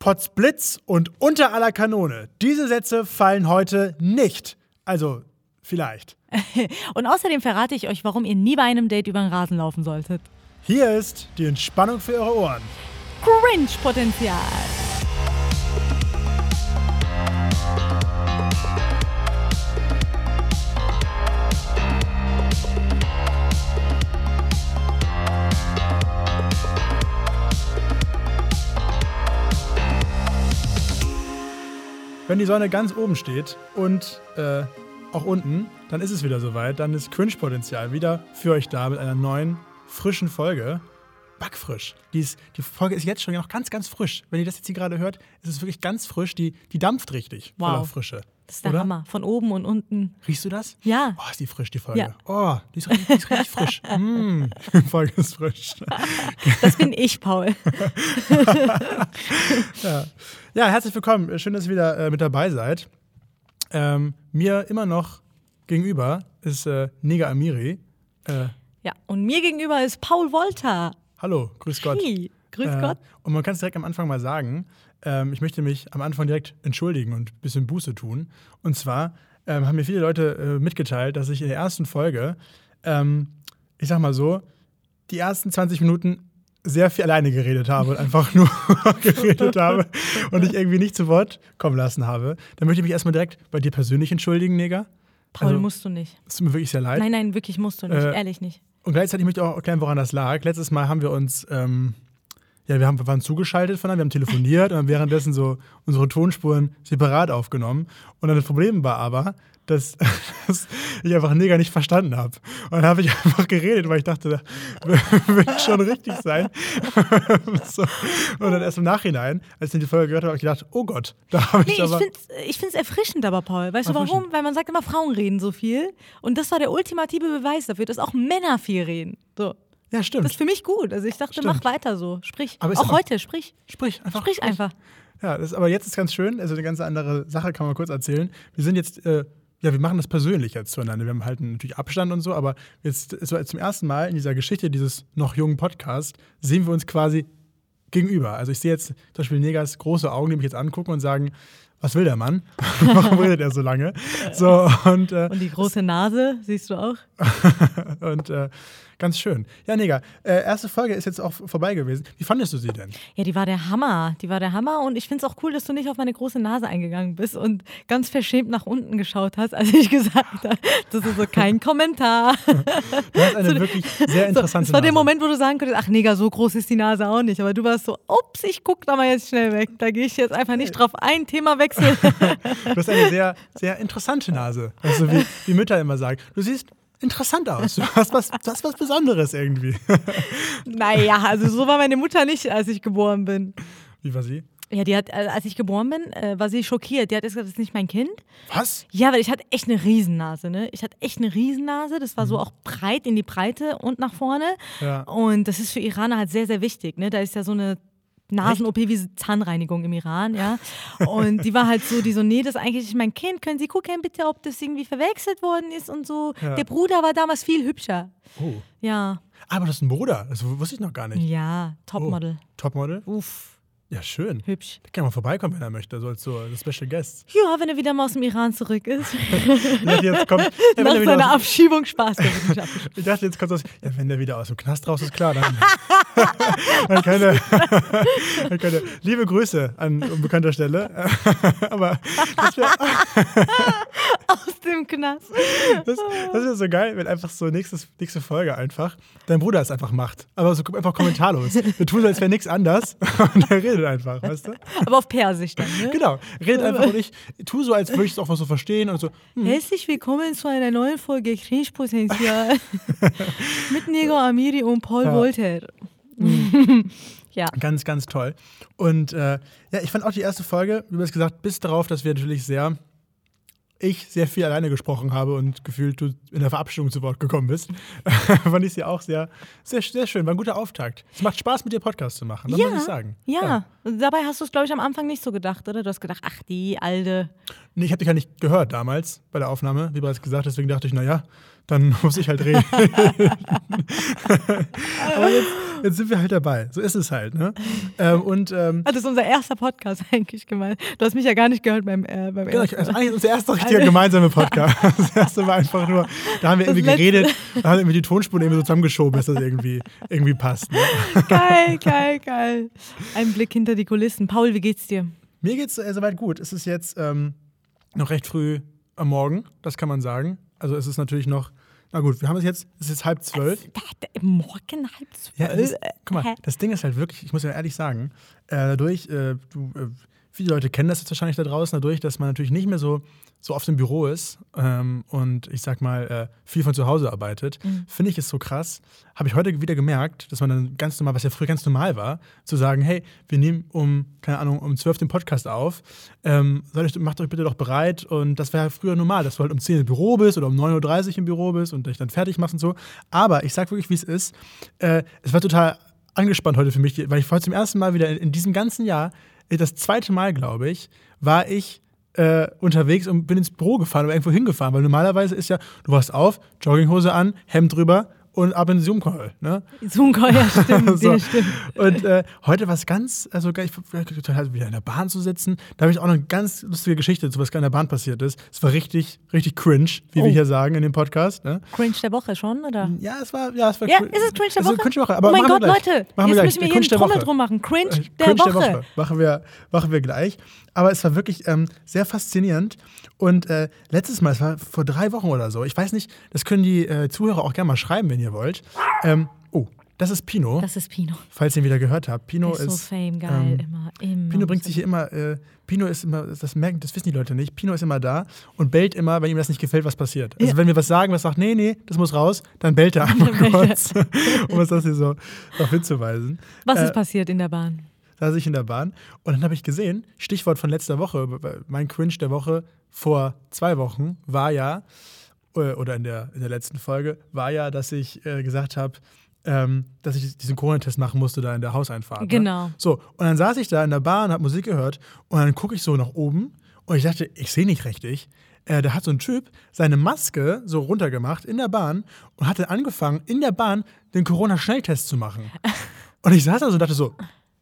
Potzblitz und unter aller Kanone. Diese Sätze fallen heute nicht. Also, vielleicht. Und außerdem verrate ich euch, warum ihr nie bei einem Date über den Rasen laufen solltet. Hier ist die Entspannung für eure Ohren. Cringe-Potenzial. Wenn die Sonne ganz oben steht und äh, auch unten, dann ist es wieder soweit. Dann ist Cringe-Potenzial wieder für euch da mit einer neuen, frischen Folge. Backfrisch. Die, ist, die Folge ist jetzt schon noch ganz, ganz frisch. Wenn ihr das jetzt hier gerade hört, ist es wirklich ganz frisch. Die, die dampft richtig Wow. voller Frische. Das ist der Oder? Hammer. Von oben und unten. Riechst du das? Ja. Oh, ist die frisch, die Folge. Ja. Oh, die ist richtig, die ist richtig frisch. Mm, die Folge ist frisch. Das bin ich, Paul. Ja. ja, herzlich willkommen. Schön, dass ihr wieder äh, mit dabei seid. Ähm, mir immer noch gegenüber ist äh, Nega Amiri. Äh, Ja, und mir gegenüber ist Paul Wolter. hallo, grüß Gott. Hey, grüß Äh, Gott. Und man kann es direkt am Anfang mal sagen. Ähm, ich möchte mich am Anfang direkt entschuldigen und ein bisschen Buße tun. Und zwar ähm, haben mir viele Leute äh, mitgeteilt, dass ich in der ersten Folge, ähm, ich sag mal so, die ersten 20 Minuten sehr viel alleine geredet habe und einfach nur geredet habe und ich irgendwie nicht zu Wort kommen lassen habe. Dann möchte ich mich erstmal direkt bei dir persönlich entschuldigen, Neger. Paul, also- musst du nicht. Es tut mir wirklich sehr leid. Nein, nein, wirklich musst du nicht. Äh, Ehrlich nicht. Und gleichzeitig möchte ich auch erklären, woran das lag. Letztes Mal haben wir uns, ähm, ja, wir, haben, wir waren zugeschaltet voneinander, wir haben telefoniert und haben währenddessen so unsere Tonspuren separat aufgenommen. Und dann das Problem war aber, dass, dass ich einfach Neger nicht verstanden habe. Und dann habe ich einfach geredet, weil ich dachte, das wird schon richtig sein. so. Und dann erst im Nachhinein, als ich die Folge gehört habe, habe ich gedacht, oh Gott, da habe ich Nee, ich finde es ich find's erfrischend aber, Paul. Weißt du warum? Weil man sagt immer, Frauen reden so viel. Und das war der ultimative Beweis dafür, dass auch Männer viel reden. So. Ja, stimmt. Das ist für mich gut. Also ich dachte, Stimmt. mach weiter so. Sprich. Aber ist auch heute, sprich. Sprich einfach. Sprich einfach. Ja, das, aber jetzt ist ganz schön, also eine ganz andere Sache kann man kurz erzählen. Wir sind jetzt, äh, ja, wir machen das persönlich jetzt zueinander. Wir haben halt natürlich Abstand und so, aber jetzt so zum ersten Mal in dieser Geschichte dieses noch jungen Podcasts sehen wir uns quasi gegenüber. Also ich sehe jetzt zum Beispiel Negas große Augen, die mich jetzt angucken und sagen, was will der Mann? Warum redet er so lange? So, und, äh, Und die große Nase, siehst du auch? und äh, ganz schön. Ja, Nega, äh, erste Folge ist jetzt auch vorbei gewesen. Wie fandest du sie denn? Ja, die war der Hammer. Die war der Hammer. Und ich finde es auch cool, dass du nicht auf meine große Nase eingegangen bist und ganz verschämt nach unten geschaut hast, als ich gesagt habe, das ist so kein Kommentar. Du hast eine wirklich sehr So, interessante das war der. Moment, wo du sagen könntest, ach Neger, so groß ist die Nase auch nicht. Aber du warst so, ups, ich guck da mal jetzt schnell weg. Da gehe ich jetzt einfach nicht drauf ein, Thema wechseln. Du hast eine sehr, sehr interessante Nase. Also wie, wie Mütter immer sagen. Du siehst interessant aus. Du hast was, du hast was Besonderes irgendwie. naja, also so war meine Mutter nicht, als ich geboren bin. Wie war sie? Ja, die hat, äh, als ich geboren bin, äh, war sie schockiert. Die hat gesagt, das ist nicht mein Kind. Was? Ja, weil ich hatte echt eine Riesennase, ne? Ich hatte echt eine Riesennase. Das war so Mhm. auch breit in die Breite und nach vorne. Ja. Und das ist für Iraner halt sehr, sehr wichtig, ne? Da ist ja so eine Nasen-OP wie Zahnreinigung im Iran, ja. Und die war halt so, die so, nee, das ist eigentlich mein Kind. Können Sie gucken bitte, ob das irgendwie verwechselt worden ist und so. Ja. Der Bruder war damals viel hübscher. Oh. Ja, Aber das ist ein Bruder. Das wusste ich noch gar nicht. ja, Topmodel. Oh. Topmodel? Uff, Ja, schön. hübsch. Da kann man vorbeikommen, wenn er möchte, so als so Special Guest. Ja, wenn er wieder mal aus dem Iran zurück ist. Ich dachte, jetzt kommt, ja, wenn Nach er seiner aus, Abschiebung Spaß. Ich dachte, jetzt kommt aus, ja, wenn der wieder aus dem Knast raus ist, klar, dann, dann, kann er, dann kann er, liebe Grüße an unbekannter Stelle. Aber das wäre aus dem Knast. Das, das wäre so geil, wenn einfach so nächstes, nächste Folge einfach dein Bruder es einfach macht. Aber so einfach kommentarlos. Wir tun so, als wäre nichts anders und er redet einfach, weißt du? Aber auf Persisch dann, ne? Genau. Redet einfach und ich tu so, als würde ich es auch was so verstehen und so. Hm, Herzlich willkommen zu einer neuen Folge Cringe-Potenzial mit Nego Amiri und Paul Ja. Wolter. ja, ganz, ganz toll. Und äh, ja, ich fand auch die erste Folge, wie bereits gesagt, bis darauf, dass wir natürlich sehr, ich sehr viel alleine gesprochen habe und gefühlt du in der Verabschiedung zu Wort gekommen bist, fand ich sie auch sehr, sehr, sehr schön. War ein guter Auftakt. Es macht Spaß, mit dir Podcast zu machen, das ja, muss ich sagen. ja. Und Dabei hast du es, glaube ich, am Anfang nicht so gedacht, oder? Du hast gedacht, ach, die alte. Nee, ich habe dich ja nicht gehört damals bei der Aufnahme, wie bereits gesagt, deswegen dachte ich, naja, dann muss ich halt reden. Aber jetzt, jetzt sind wir halt dabei. So ist es halt. Ne? Ähm, und, ähm, das ist unser erster Podcast eigentlich gemeint. Du hast mich ja gar nicht gehört beim, äh, beim genau, ersten. also eigentlich unser erster richtiger gemeinsame Podcast. Das erste war einfach nur, da haben wir Das irgendwie letzte- geredet, da haben wir irgendwie die Tonspuren irgendwie so zusammengeschoben, dass das irgendwie, irgendwie passt. Ne? Geil, geil, geil. Ein Blick hinter die Kulissen. Paul, wie geht's dir? Mir geht's äh, soweit gut. Es ist jetzt ähm, noch recht früh am Morgen, das kann man sagen. Also es ist natürlich noch, na gut, wir haben es jetzt, es ist jetzt halb zwölf. Morgen halb Ja, zwölf. es ist, guck mal, das Ding ist halt wirklich, ich muss ja ehrlich sagen, äh, dadurch, äh, du, äh, viele Leute kennen das jetzt wahrscheinlich da draußen, dadurch, dass man natürlich nicht mehr so, so oft im Büro ist ähm, und ich sag mal, äh, viel von zu Hause arbeitet, Mhm. finde ich es so krass. Habe ich heute wieder gemerkt, dass man dann ganz normal, was ja früher ganz normal war, zu sagen, hey, wir nehmen um, keine Ahnung, um 12 den Podcast auf, ähm, soll ich, macht euch bitte doch bereit und das wäre früher normal, dass du halt um 10 im Büro bist oder um 9.30 Uhr im Büro bist und dich dann fertig machst und so. Aber ich sag wirklich, wie es ist, äh, es war total angespannt heute für mich, weil ich heute zum ersten Mal wieder in, in diesem ganzen Jahr, das zweite Mal, glaube ich, war ich äh, unterwegs und bin ins Büro gefahren oder irgendwo hingefahren, weil normalerweise ist ja, du wachst auf, Jogginghose an, Hemd drüber und ab in Zoom-Call. Ne? Zoom-Call, ja, stimmt. So. ja, stimmt. Und äh, heute war es ganz, also ich total wieder in der Bahn zu sitzen. Da habe ich auch noch eine ganz lustige Geschichte dazu, was gerade in der Bahn passiert ist. Es war richtig, richtig cringe, wie Oh. wir hier sagen in dem Podcast. Ne? Cringe der Woche schon, oder? Ja, es war, ja, es war Ja, cringe- ist es Cringe der Woche? Cringe der Woche. Aber oh mein Gott. Leute, machen jetzt wir müssen wir Der hier Cringe einen der Trommel Woche. drum machen. Cringe, Äh, der, Cringe Woche. Machen wir, machen wir gleich. Aber es war wirklich ähm, sehr faszinierend. Und äh, letztes Mal, es war vor drei Wochen oder so, ich weiß nicht, das können die äh, Zuhörer auch gerne mal schreiben, wenn ihr wollt. Ähm, oh, das ist Pino, Das ist Pino. falls ihr ihn wieder gehört habt. Pino ist so ist. fame, geil, ähm, immer, immer. Pino bringt sich hier immer, äh, Pino ist immer, das merken, das wissen die Leute nicht, Pino ist immer da und bellt immer, wenn ihm das nicht gefällt, was passiert. Also Ja. wenn wir was sagen, was sagt, nee, nee, das muss raus, dann bellt er einmal kurz, um uns das hier so darauf hinzuweisen. Was äh, ist passiert in der Bahn? Da saß ich in der Bahn und dann habe ich gesehen, Stichwort von letzter Woche, mein Cringe der Woche vor zwei Wochen war ja, äh, oder in der, in der letzten Folge, war ja, dass ich äh, gesagt habe, ähm, dass ich diesen Corona-Test machen musste da in der Hauseinfahrt. Ne? Genau. So, und dann saß ich da in der Bahn, habe Musik gehört und dann gucke ich so nach oben und ich dachte, ich sehe nicht richtig. Äh, da hat so ein Typ seine Maske so runtergemacht in der Bahn und hatte angefangen, in der Bahn den Corona-Schnelltest zu machen. Und ich saß da so und dachte so,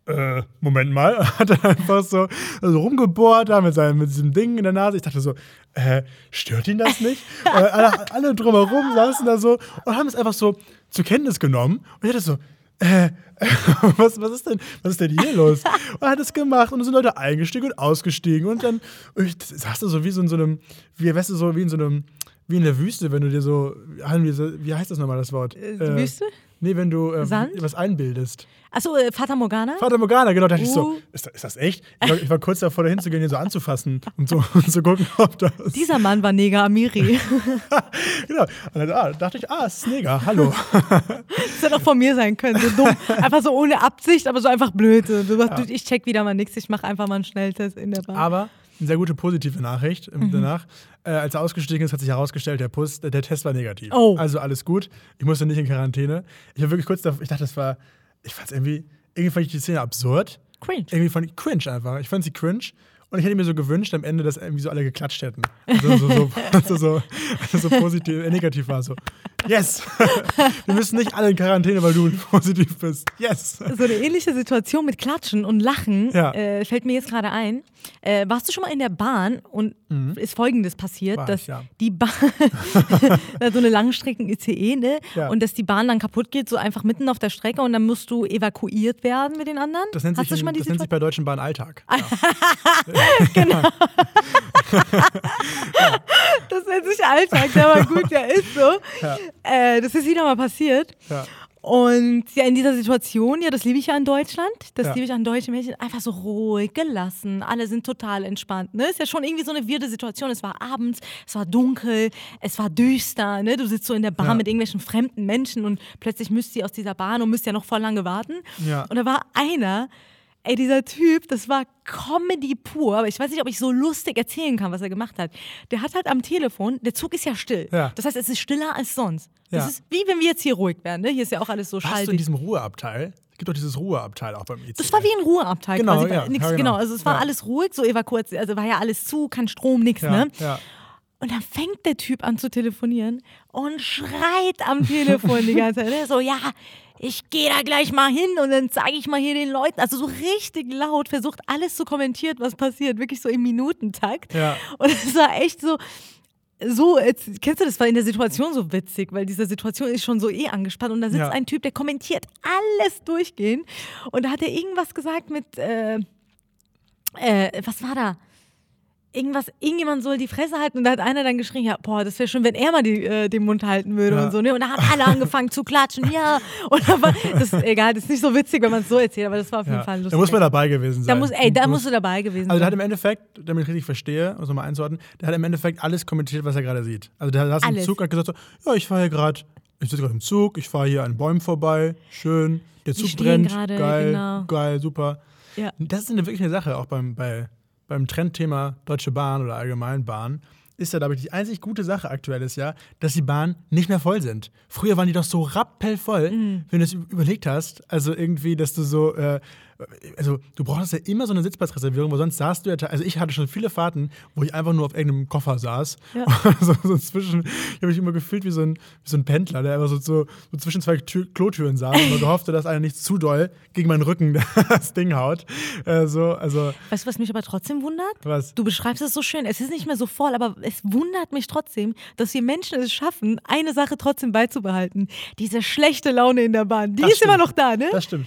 äh, Moment mal, hat er einfach so, so rumgebohrt da mit, seinem, mit diesem Ding in der Nase. Ich dachte so, äh, stört ihn das nicht? Und alle, alle drumherum saßen da so und haben es einfach so zur Kenntnis genommen. Und ich dachte so, äh, was, was, ist denn, was ist denn hier los? Und er hat es gemacht und sind Leute eingestiegen und ausgestiegen und dann ich saß du so wie so in so einem, wie, weißt du, so wie in so einem, wie in der Wüste, wenn du dir so, wie heißt das nochmal das Wort? Äh, Wüste? Nee, wenn du äh, was einbildest. Achso, äh, Fata Morgana? Vater Morgana, genau, dachte ich so, Uh. ist, das- ist das echt? Ich war, ich war kurz davor, da hinzugehen, ihn so anzufassen und so und zu gucken, ob das. Dieser Mann war Neger Amiri. genau. Und dann ah, dachte ich, ah, es ist Neger, hallo. Das hätte auch von mir sein können. So dumm. Einfach so ohne Absicht, aber so einfach blöd. So, Du sagst, du, Ich check wieder mal nichts, ich mache einfach mal einen Schnelltest in der Bahn. Aber eine sehr gute positive Nachricht Mhm. ähm, danach. Äh, als er ausgestiegen ist, hat sich herausgestellt, der, Pus, der Test war negativ. Oh. Also alles gut. Ich musste nicht in Quarantäne. Ich war wirklich kurz davor, ich dachte, das war, ich fand es irgendwie, irgendwie fand ich die Szene absurd. Cringe. Irgendwie fand ich cringe einfach. Ich fand sie cringe. Und ich hätte mir so gewünscht am Ende, dass irgendwie so alle geklatscht hätten. Also so, so, also so, also so positiv, äh, negativ war so. Yes! Wir müssen nicht alle in Quarantäne, weil du positiv bist. Yes! So eine ähnliche Situation mit Klatschen und Lachen Ja. äh, fällt mir jetzt gerade ein. Äh, warst du schon mal in der Bahn und ist Folgendes passiert, Mhm. War dass ich, ja. die Bahn, so eine Langstrecken-ICE, ne? Ja. Und dass die Bahn dann kaputt geht, so einfach mitten auf der Strecke und dann musst du evakuiert werden mit den anderen? Das nennt, Hast sich, du schon mal in, das nennt sich bei Deutschen Bahn Alltag. Das nennt sich Alltag, der war gut, der ist so. Ja. Äh, das ist wieder mal passiert. Ja. Und ja, in dieser Situation, ja, das liebe ich ja an Deutschland, das Ja. liebe ich an deutschen Mädchen, einfach so ruhig, gelassen, alle sind total entspannt. Ne? Ist ja schon irgendwie so eine wirde Situation. Es war abends, es war dunkel, es war düster, ne? Du sitzt so in der Bahn Ja. mit irgendwelchen fremden Menschen und plötzlich müsst ihr aus dieser Bahn und müsst ja noch voll lange warten. Ja. Und da war einer, ey, dieser Typ, das war Comedy pur, aber ich weiß nicht, ob ich so lustig erzählen kann, was er gemacht hat. Der hat halt am Telefon, der Zug ist ja still. Ja. Das heißt, es ist stiller als sonst. Das Ja. ist wie wenn wir jetzt hier ruhig wären. Ne? Hier ist ja auch alles so Warst du in diesem Ruheabteil? Es gibt doch dieses Ruheabteil auch beim E IC. Das war wie ein Ruheabteil Genau, quasi. ja, nix, ja, genau. genau. Also es war Ja. alles ruhig, so evakuiert, also war ja alles zu, kein Strom, nix, ne? ja. Und dann fängt der Typ an zu telefonieren und schreit am Telefon die ganze Zeit. Ne? So, ja, ich gehe da gleich mal hin und dann zeige ich mal hier den Leuten, also so richtig laut, versucht alles zu kommentieren, was passiert, wirklich so im Minutentakt. Ja. Und es war echt so, so, jetzt, kennst du das, war in der Situation so witzig, weil diese Situation ist schon so eh angespannt und da sitzt Ja. ein Typ, der kommentiert alles durchgehend und da hat er irgendwas gesagt mit, äh, äh, was war da? Irgendwas, irgendjemand soll die Fresse halten und da hat einer dann geschrien, ja, boah, das wäre schön, wenn er mal die, äh, den Mund halten würde Ja. und so, ne? Und da haben alle angefangen zu klatschen, ja. Und da war, das ist egal, das ist nicht so witzig, wenn man es so erzählt, aber das war auf jeden Ja. Fall lustig. Da muss man dabei gewesen da sein. muss, ey, da musst du dabei gewesen Also der hat sein. im Endeffekt, damit ich richtig verstehe, um es nochmal einzuordnen, der hat im Endeffekt alles kommentiert, was er gerade sieht. Also der saß im. Zug hat gesagt so, ja, ich fahre hier gerade, ich sitze gerade im Zug, ich fahre hier an Bäumen vorbei, schön, der Zug brennt, gerade, geil, genau. geil, super. Ja. Das ist eine, wirklich eine Sache, auch beim, bei, beim Trendthema Deutsche Bahn oder allgemein Bahn. Ist ja, glaube ich, die einzig gute Sache aktuell ist ja, dass die Bahnen nicht mehr voll sind. Früher waren die doch so rappellvoll, Mhm. wenn du es überlegt hast. Also irgendwie, dass du so, äh, also du brauchst ja immer so eine Sitzplatzreservierung, weil sonst saßt du ja, also ich hatte schon viele Fahrten, wo ich einfach nur auf irgendeinem Koffer saß. Ja. so, so zwischen, ich habe mich immer gefühlt wie so ein, wie so ein Pendler, der einfach so, so, so zwischen zwei Tür, Klotüren saß und man hoffte, dass einer nicht zu doll gegen meinen Rücken das Ding haut. Äh, so, also, Weißt du, was mich aber trotzdem wundert? was? Du beschreibst es so schön. Es ist nicht mehr so voll, aber es wundert mich trotzdem, dass wir Menschen es schaffen, eine Sache trotzdem beizubehalten. Diese schlechte Laune in der Bahn, die Das ist immer stimmt. noch da, ne? Das stimmt.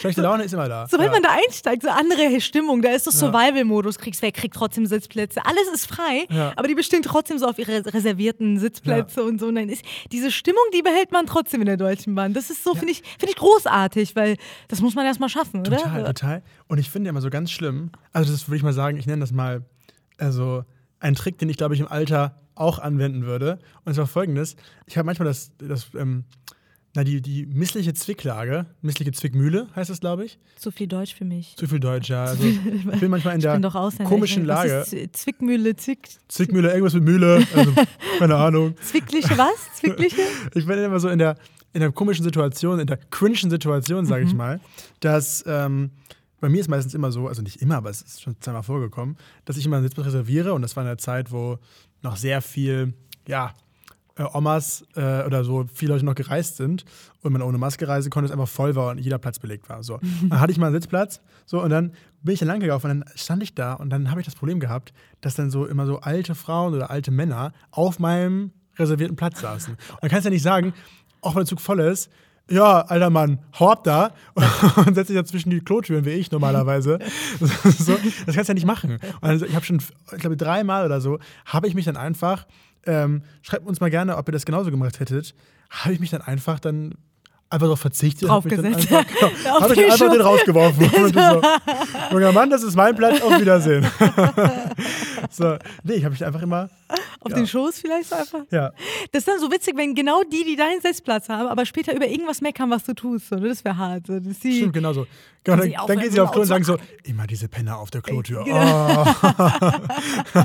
Schlechte Laune ist immer da. Sobald man da einsteigt, so andere Stimmung, da ist so Survival-Modus, kriegst weg, kriegt trotzdem Sitzplätze. Alles ist frei, aber die bestehen trotzdem so auf ihre reservierten Sitzplätze und so. Und dann ist diese Stimmung, die behält man trotzdem in der Deutschen Bahn. Das ist so, finde ich, finde ich großartig, weil das muss man erstmal schaffen, oder? Total, total. Und ich finde ja immer so ganz schlimm, also das würde ich mal sagen, ich nenne das mal, also ein Trick, den ich glaube ich im Alter auch anwenden würde. Und zwar folgendes: Ich habe manchmal das, das ähm, na, die, die missliche Zwicklage, missliche Zwickmühle heißt das, glaube ich. Zu viel Deutsch für mich. Zu viel Deutsch, ja. Also, ich bin manchmal in der komischen Lage. Z- Zwickmühle, Zwick, Zwickmühle, irgendwas mit Mühle, also keine Ahnung. Zwickliche was? Zwickliche? Ich bin immer so in der, in der komischen Situation, in der cringen Situation, sage ich mal, dass ähm, bei mir ist meistens immer so, also nicht immer, aber es ist schon zweimal vorgekommen, dass ich immer einen Sitzplatz reserviere und das war in der Zeit, wo noch sehr viel, ja, äh, Omas äh, oder so viele Leute noch gereist sind und man ohne Maske reisen konnte, es einfach voll war und jeder Platz belegt war. So. Dann hatte ich mal einen Sitzplatz so, und dann bin ich dann lang gelaufen und dann stand ich da und dann habe ich das Problem gehabt, dass dann so immer so alte Frauen oder alte Männer auf meinem reservierten Platz saßen. Und dann kannst du ja nicht sagen, auch wenn der Zug voll ist, ja, alter Mann, hau ab da und setz dich da zwischen die Klotüren, wie ich normalerweise. so, das kannst du ja nicht machen. Und ich habe schon, ich glaube, dreimal oder so, habe ich mich dann einfach, ähm, schreibt uns mal gerne, ob ihr das genauso gemacht hättet, habe ich mich dann einfach dann einfach darauf verzichtet. hab mich dann Draufgesetzt. Einfach, genau, habe ich dann einfach den rausgeworfen. Und so, junger Mann, das ist mein Platz, auf Wiedersehen. so, nee, ich habe mich einfach immer, Auf Ja. den Schoß vielleicht so einfach? ja, Das ist dann so witzig, wenn genau die, die deinen Sitzplatz haben, aber später über irgendwas meckern, was du tust. So, ne? Das wäre hart. So, dass die, Stimmt, genau so. Genau, dann, sie dann aufhören, gehen sie so auf Klo und sagen so, immer diese Penner auf der Klotür. genau. Oh.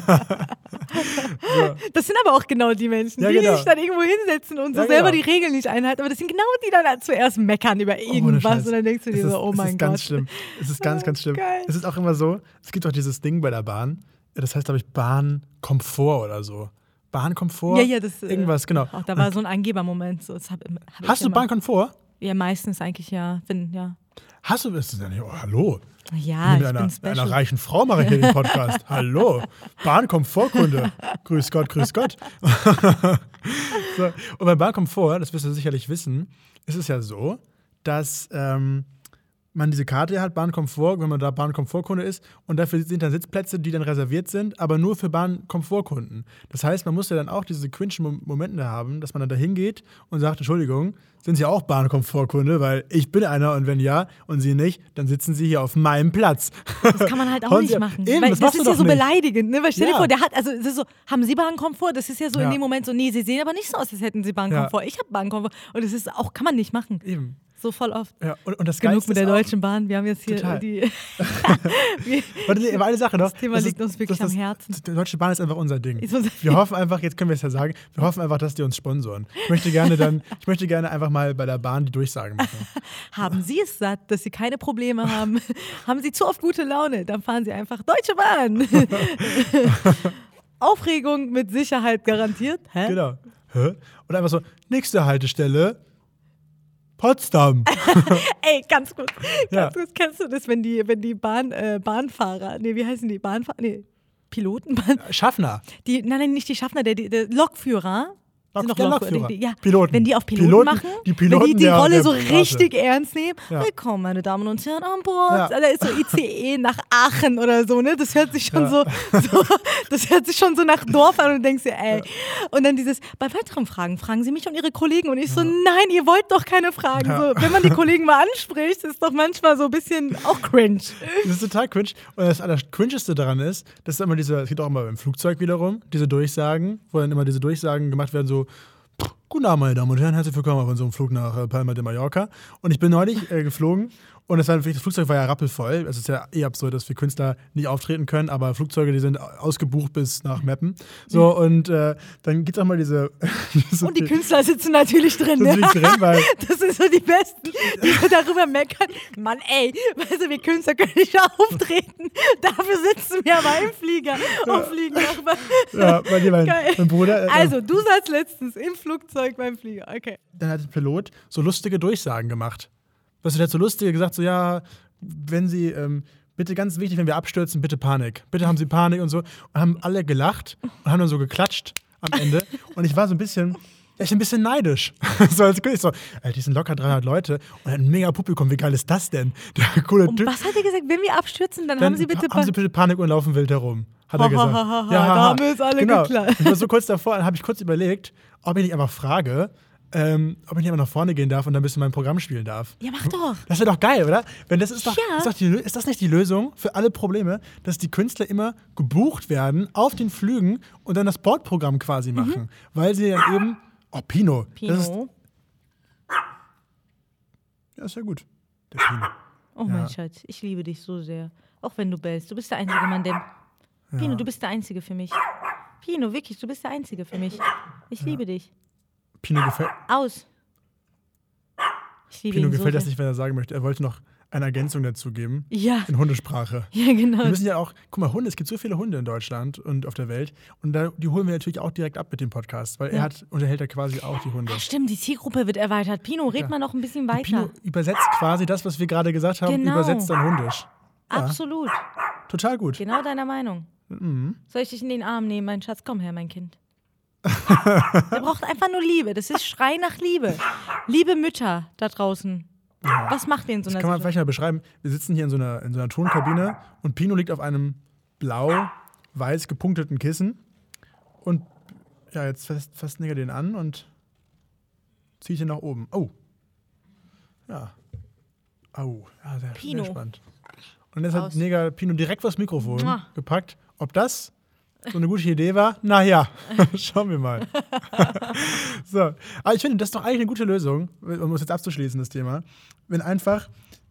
Das sind aber auch genau die Menschen, Ja, die genau. sich dann irgendwo hinsetzen und so Ja, selber genau. die Regeln nicht einhalten. Aber das sind genau die, die dann zuerst meckern über Ohne irgendwas. Scheiß. und dann denkst du dir Es ist, so, oh es mein ist Gott. ganz schlimm. Es ist ganz, ganz schlimm. Geil. Es ist auch immer so, es gibt auch dieses Ding bei der Bahn, das heißt, glaube ich, Bahnkomfort oder so. Bahnkomfort? Ja, ja, das. äh, Irgendwas, genau. Auch da war so ein Angebermoment. So, hab, hab Hast du immer. Bahnkomfort? Ja, meistens eigentlich ja. Bin, ja. Hast du das? Ja nicht, oh, hallo. Ja, mit ich einer, bin special. einer reichen Frau mache ich hier den Podcast. hallo. Bahnkomfortkunde. Grüß Gott, grüß Gott. so, und bei Bahnkomfort, das wirst du sicherlich wissen, ist es ja so, dass ähm, man diese Karte hat, Bahnkomfort, wenn man da Bahnkomfortkunde ist, und dafür sind dann Sitzplätze, die dann reserviert sind, aber nur für Bahnkomfortkunden. Das heißt, man muss ja dann auch diese quinchen Mom- Momente haben, dass man dann dahin geht und sagt, Entschuldigung, sind Sie auch Bahnkomfortkunde, weil ich bin einer und wenn ja und Sie nicht, dann sitzen Sie hier auf meinem Platz. Das kann man halt auch nicht machen. Eben, weil das das, ist ja so nicht. beleidigend, ne? Weil stell dir Ja. vor, der hat, also das ist so, haben Sie Bahnkomfort? Das ist ja so Ja. in dem Moment so, nee, Sie sehen aber nicht so aus, als hätten Sie Bahnkomfort. Ich habe Bahnkomfort. Und das ist auch, kann man nicht machen. Eben. So voll oft. Ja, und, und das Genug Geilste mit der ist Deutschen Bahn. Wir haben jetzt hier Total. die. Warte, eine Sache noch. Das Thema ist- liegt uns wirklich das, am Herzen. Die Deutsche Bahn ist einfach unser Ding. Ist unser wir hoffen einfach, jetzt können wir es ja sagen, wir hoffen einfach, dass die uns sponsoren. Ich möchte gerne dann, ich möchte gerne einfach mal bei der Bahn die Durchsagen machen. haben Sie es satt, dass Sie keine Probleme haben? haben Sie zu oft gute Laune? Dann fahren Sie einfach Deutsche Bahn. Aufregung mit Sicherheit garantiert. Hä? Genau. Hä? Und einfach so, nächste Haltestelle, Potsdam. Ey, ganz kurz. Ja. Ganz kurz. Kennst du das, wenn die, wenn die Bahn, äh, Bahnfahrer, nee, wie heißen die? Bahnfahrer, nee, Piloten? Bahn, Schaffner. die, nein, nein, nicht die Schaffner, der, der Lokführer. Lok- der Lokführer. Die, ja, Piloten. Wenn die auf Piloten, Piloten- machen, die Piloten wenn die die der- Rolle der so richtig ernst nehmen. Ja. Willkommen, meine Damen und Herren, an Bord. Ja. Da ist so ICE nach Aachen oder so, ne? Das hört sich schon Ja. so, so, das hört sich schon so nach Dorf an und du denkst dir, ey. Und dann dieses, bei weiteren Fragen fragen Sie mich und Ihre Kollegen. Und ich so, nein, ihr wollt doch keine Fragen. So, wenn man die Kollegen mal anspricht, ist doch manchmal so ein bisschen auch cringe. Das ist total cringe. Und das Allercringeste daran ist, dass immer diese, es geht auch immer im Flugzeug wiederum, diese Durchsagen, wo dann immer diese Durchsagen gemacht werden, so, "Pff, Guten Abend, meine Damen und Herren, herzlich willkommen auf unserem Flug nach äh, Palma de Mallorca. Und ich bin neulich äh, geflogen und es war, das Flugzeug war ja rappelvoll. Es ist ja eh absurd, dass wir Künstler nicht auftreten können, aber Flugzeuge, die sind ausgebucht bis nach Meppen. So, und äh, dann gibt es auch mal diese. diese Und die Künstler sitzen natürlich drin. Ne? nicht drin, weil Das sind so die Besten, die so darüber meckern. Mann, ey, weißt du, wir Künstler können nicht auftreten. Dafür sitzen wir aber im Flieger und fliegen nach. ja, bei dir, mein, mein Bruder. äh, Also, du saßt letztens im Flugzeug beim Flieger. Okay. dann hat der Pilot so lustige Durchsagen gemacht. Du, der hat so lustige gesagt, so ja, wenn Sie, ähm, bitte ganz wichtig, wenn wir abstürzen, bitte Panik. Bitte haben Sie Panik und so. Und haben alle gelacht und haben dann so geklatscht am Ende. Und ich war so ein bisschen, echt ein bisschen neidisch. so als König, so, ey, die sind locker 300 Leute und ein mega Publikum, wie geil ist das denn? Der coole Und Typ. was hat er gesagt? Wenn wir abstürzen, dann, Dann haben Sie bitte. haben Sie bitte Panik und laufen wild herum, hat er Ha, gesagt. ha, ha, ha, ja, da ha, haben wir uns alle genau. geklappt. War so kurz davor, dann habe ich kurz überlegt, ob ich nicht einfach frage, ähm, ob ich nicht einfach nach vorne gehen darf und dann ein bisschen mein Programm spielen darf. ja, mach doch. Das wäre doch geil, oder? Wenn das ist doch, Ja. ist, doch die, ist das nicht die Lösung für alle Probleme, dass die Künstler immer gebucht werden auf den Flügen und dann das Bordprogramm quasi machen, weil sie dann eben oh Pino, Pino. Das ist, ja, ist ja gut. Der Pino. oh, mein Schatz, ich liebe dich so sehr. Auch wenn du bellst. Du bist der einzige Mann, der. Pino, du bist der Einzige für mich. Pino, wirklich, du bist der Einzige für mich. Ich liebe dich. Pino gefällt, Aus. Ich liebe Pino ihn so gefällt das nicht, wenn er sagen möchte. Er wollte noch eine Ergänzung dazu geben. Ja, In Hundesprache. ja, genau. Wir müssen ja auch, guck mal, Hunde, es gibt so viele Hunde in Deutschland und auf der Welt. Und da, die holen wir natürlich auch direkt ab mit dem Podcast, weil er Ja. hat, unterhält ja quasi auch die Hunde. Ach, stimmt, die Zielgruppe wird erweitert. Pino, red mal noch ein bisschen weiter. Pino übersetzt quasi das, was wir gerade gesagt haben, Genau. übersetzt dann Hundisch. Absolut. Total gut. Genau deiner Meinung. Mhm. Soll ich dich in den Arm nehmen, mein Schatz? Komm her, mein Kind. Er braucht einfach nur Liebe. Das ist Schrei nach Liebe. Liebe Mütter da draußen. Was macht ihr in so Das einer kann man vielleicht mal beschreiben. Wir sitzen hier in so einer, in so einer Tonkabine und Pino liegt auf einem blau-weiß gepunkteten Kissen. Und ja, jetzt fasst, fasst Nigger den an und zieht ihn nach oben. Oh. Ja. Au. Ja, sehr, Pino. sehr spannend. Und jetzt hat Aus. Neger Pino direkt vors Mikrofon Mua. gepackt. Ob das so eine gute Idee war? Naja, schauen wir mal. so. Aber ich finde, das ist doch eigentlich eine gute Lösung, um es jetzt abzuschließen, das Thema. Wenn einfach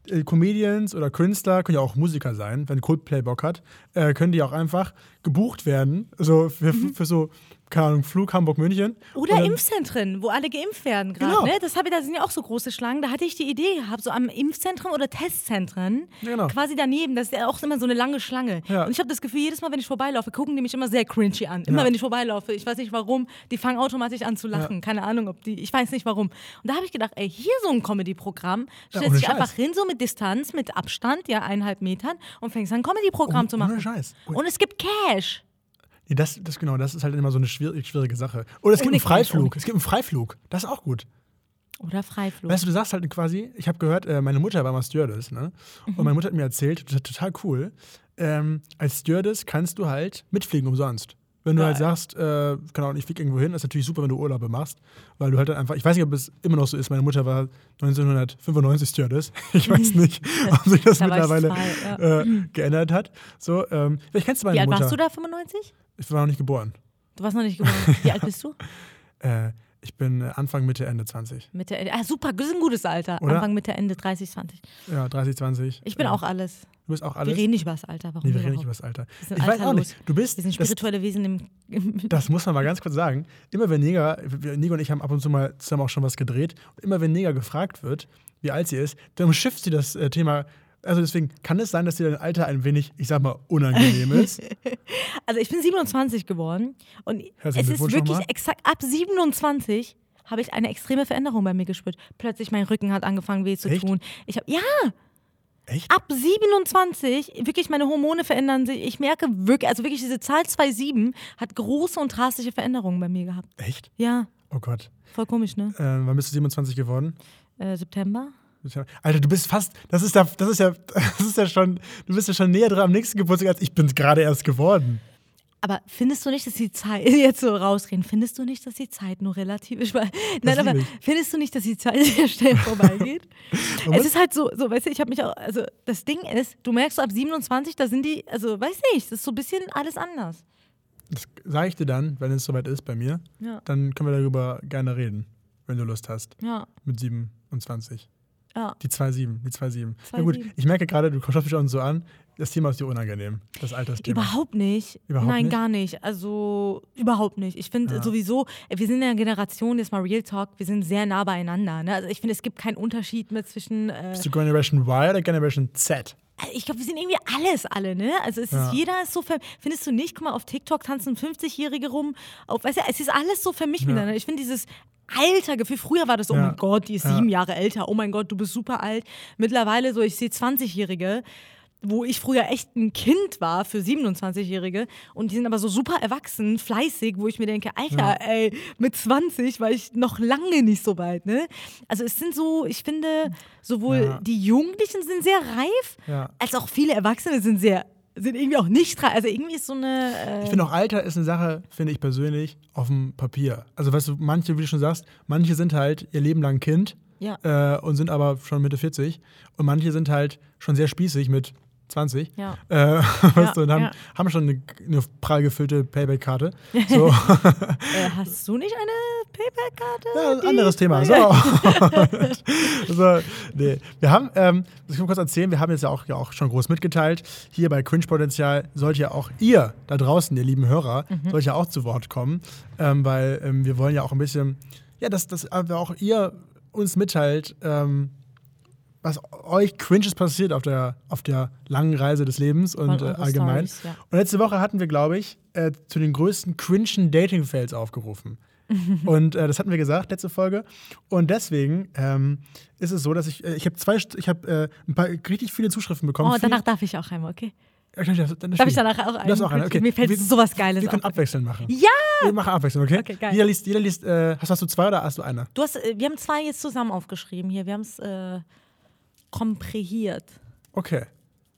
äh, Comedians oder Künstler, können ja auch Musiker sein, wenn Coldplay Bock hat, äh, können die auch einfach gebucht werden, so für, für so, keine Ahnung, Flug Hamburg-München. Oder dann- Impfzentren, wo alle geimpft werden gerade. Genau. Ne? Das hab ich, da sind ja auch so große Schlangen. Da hatte ich die Idee gehabt, so am Impfzentrum oder Testzentren, Ja, genau. quasi daneben. Das ist ja auch immer so eine lange Schlange. Ja. Und ich habe das Gefühl, jedes Mal, wenn ich vorbeilaufe, gucken die mich immer sehr cringy an. Immer Ja. wenn ich vorbeilaufe. Ich weiß nicht warum. Die fangen automatisch an zu lachen. Keine Ahnung, ob die. Ich weiß nicht warum. Und da habe ich gedacht, ey, hier so ein Comedy-Programm. Ja, Stellst dich einfach hin, so mit Distanz, mit Abstand, ja, eineinhalb Metern und fängst an, ein Comedy-Programm Oh- zu machen. ohne Scheiß. Und es gibt Cash. Nee, das, das, genau, das ist halt immer so eine schwierige, schwierige Sache. Oder es gibt einen Freiflug. Es gibt einen Freiflug. Das ist auch gut. Oder Freiflug. Weißt du, du sagst halt quasi, ich habe gehört, äh, meine Mutter war mal Stewardess, ne? Mhm. Und meine Mutter hat mir erzählt, das ist total cool, ähm, als Stewardess kannst du halt mitfliegen umsonst. Wenn du halt Geil. sagst, äh, keine Ahnung, ich fliege irgendwo hin, ist natürlich super, wenn du Urlaube machst, weil du halt dann einfach, ich weiß nicht, ob es immer noch so ist, meine Mutter war 1995 Stewardess, ich weiß nicht, ob sich das Da mittlerweile zwei, ja. äh, geändert hat. So, ähm, vielleicht kennst du meine Wie alt Mutter. warst du da, 95? Ich war noch nicht geboren. Du warst noch nicht geboren. Wie alt bist du? Äh, ich bin äh, Anfang, Mitte, Ende 20. Mitte, ah, super, das ist ein gutes Alter. Oder? Anfang, Mitte, Ende 30, 20. Ja, 30, 20. Ich bin ja. auch alles. Du bist auch Wir alles. reden nicht über das Alter. Warum Nee, wir reden nicht über das Alter. Wir Ich weiß auch nicht. Du bist. Wir sind das, spirituelle Wesen im. im das muss man mal ganz kurz sagen. Immer wenn Neger, wir- Neger und ich haben ab und zu mal zusammen auch schon was gedreht. Und immer wenn Neger gefragt wird, wie alt sie ist, dann umschifft sie das äh, Thema. Also deswegen kann es sein, dass dir dein Alter ein wenig, ich sag mal, unangenehm ist. also ich bin 27 geworden und Herzlichen es ist wirklich exakt ab 27 habe ich eine extreme Veränderung bei mir gespürt. Plötzlich mein Rücken hat angefangen weh zu Echt? tun. Ich habe ja, Echt? ab 27 wirklich meine Hormone verändern sich. Ich merke wirklich, also wirklich diese Zahl 2,7 hat große und drastische Veränderungen bei mir gehabt. Echt? Ja, Oh Gott. voll komisch, ne? Äh, wann bist du 27 geworden? Äh, September. Alter, du bist fast, das ist ja, das ist ja, das ist ja schon, du bist ja schon näher dran am nächsten Geburtstag als ich bin gerade erst geworden. Aber findest du nicht, dass die Zeit, jetzt so rausreden, findest du nicht, dass die Zeit nur relativ ist? Weil- Nein, aber ich. findest du nicht, dass die Zeit sehr schnell vorbeigeht? Es ist halt so, so, weißt du, ich habe mich auch, also das Ding ist, du merkst so ab 27, da sind die, also weiß nicht, das ist so ein bisschen alles anders. Das sage ich dir dann, wenn es soweit ist bei mir. Ja. Dann können wir darüber gerne reden, wenn du Lust hast. Ja, Mit 27. ja. Die 2,7. Die 2,7. Na gut, 2,7. ich merke gerade, du schaust mich auch so an. Das Thema ist dir unangenehm. Das Altersthema. Überhaupt nicht. Überhaupt Nein, nicht? gar nicht. Also überhaupt nicht. Ich finde Ja. sowieso, äh, wir sind in einer Generation, jetzt mal Real Talk, wir sind sehr nah beieinander. Ne? Also ich finde, es gibt keinen Unterschied mehr zwischen. Äh, Bist du Generation Y oder Generation Z? ich glaube, wir sind irgendwie alles alle, ne? Also es Ja. ist, jeder ist so, ver findest du nicht? Guck mal, auf TikTok tanzen 50-Jährige rum. Auf, weißt du, es ist alles so vermischt Ja. miteinander. Ich finde dieses Altergefühl, früher war das, oh Ja. mein Gott, die ist Ja. sieben Jahre älter, oh mein Gott, du bist super alt. Mittlerweile so, ich sehe 20-Jährige, wo ich früher echt ein Kind war für 27-Jährige und die sind aber so super erwachsen, fleißig, wo ich mir denke, Alter, ey, mit 20 war ich noch lange nicht so weit, ne? Also es sind so, ich finde, sowohl Ja. die Jugendlichen sind sehr reif, Ja. als auch viele Erwachsene sind sehr, sind irgendwie auch nicht reif. Also irgendwie ist so eine, äh, Ich finde auch Alter ist eine Sache, finde ich persönlich, auf dem Papier. Also weißt du, manche, wie du schon sagst, manche sind halt ihr Leben lang Kind ja, äh, und sind aber schon Mitte 40 und manche sind halt schon sehr spießig mit 20. ja. Äh, weißt du, und haben, ja. haben schon eine, eine prall gefüllte Payback-Karte. So, Äh, hast du nicht eine Payback-Karte? ja, die- anderes Thema. So. so, nee. Wir haben, ähm, das kann ich kurz erzählen, wir haben jetzt ja auch, ja auch schon groß mitgeteilt, hier bei Cringe Potenzial sollt ja auch ihr da draußen, ihr lieben Hörer, Mhm. sollt ja auch zu Wort kommen, ähm, weil ähm, wir wollen ja auch ein bisschen, ja, dass, dass auch ihr uns mitteilt, ähm, was euch Cringes passiert auf der, auf der langen Reise des Lebens und äh, allgemein. Stories, ja. Und letzte Woche hatten wir, glaube ich, äh, zu den größten cringen Dating-Fails aufgerufen. und äh, das hatten wir gesagt, letzte Folge. Und deswegen ähm, ist es so, dass ich, äh, ich habe zwei, ich habe äh, ein paar richtig viele Zuschriften bekommen. Oh, Viele- danach darf ich auch einmal, okay? Ja, klar, darf, Darf ich danach auch einen? eine, okay. Mir fällt wir, sowas Geiles Wir können auf. abwechselnd machen. Ja! Wir machen abwechselnd, okay? Okay, geil. Jeder liest, jeder liest äh, hast, hast du zwei oder hast du eine? Du hast, äh, wir haben zwei jetzt zusammen aufgeschrieben hier. Wir haben es äh, komprehiert. Okay.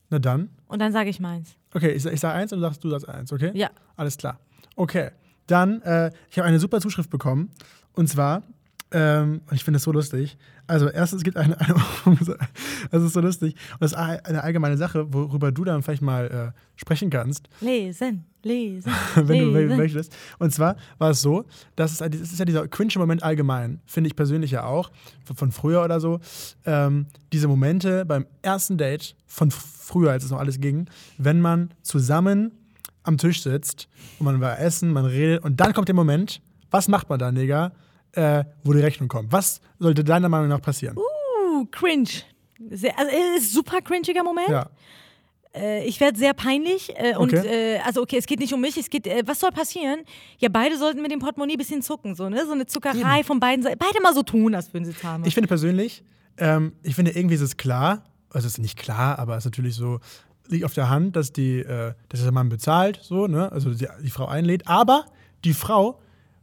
Na dann. Und dann sage ich meins. Okay, ich, ich sage eins und du sagst, du sagst eins, okay? Ja. Alles klar. Okay. Dann, äh, ich habe eine super Zuschrift bekommen. Und zwar, ähm, und ich finde das so lustig. Also, erstens gibt eine, eine das ist so lustig. Und das ist eine allgemeine Sache, worüber du dann vielleicht mal äh, sprechen kannst, Lesen, lesen, wenn du lesen. möchtest. Und zwar war es so, dass es, das ist ja dieser cringe-Moment allgemein, finde ich persönlich ja auch, von, früher oder so. Ähm, diese Momente beim ersten Date von früher, als es noch alles ging, wenn man zusammen am Tisch sitzt und man war essen, man redet und dann kommt der Moment, was macht man dann, Digga, äh, wo die Rechnung kommt? Was sollte deiner Meinung nach passieren? Uh, cringe. Sehr, also, es ist super cringiger Moment. Ja. Äh, ich werde sehr peinlich. Äh, und Okay. äh, also okay, es geht nicht um mich, es geht, äh, was soll passieren? Ja, beide sollten mit dem Portemonnaie ein bisschen zucken, so, ne? So eine Zuckerei von beiden Seiten. Beide mal so tun, als würden sie zahlen. Ich finde persönlich, ähm, ich finde irgendwie ist es klar, also es ist nicht klar, aber es ist natürlich so, liegt auf der Hand, dass die, äh, dass der Mann bezahlt, so, ne? Also die, die Frau einlädt, aber die Frau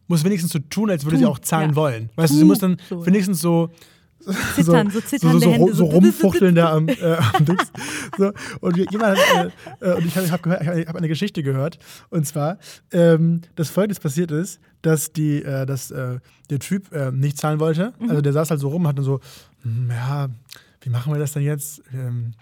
muss wenigstens so tun, als würde sie Tun, auch zahlen ja. wollen. Weißt du, sie muss dann so, wenigstens so Zittern, so zitternde so, so, Hände, so, so rumfuchteln da am, äh, am Dings. So. Und jemand hat, äh, äh, und ich habe hab gehört- ich hab eine Geschichte gehört. Und zwar, ähm, dass folgendes passiert ist, dass die, äh, dass äh, der Typ äh, nicht zahlen wollte. Mhm. Also der saß halt so rum und hat dann so, hm, ja, wie machen wir das denn jetzt? Ähm,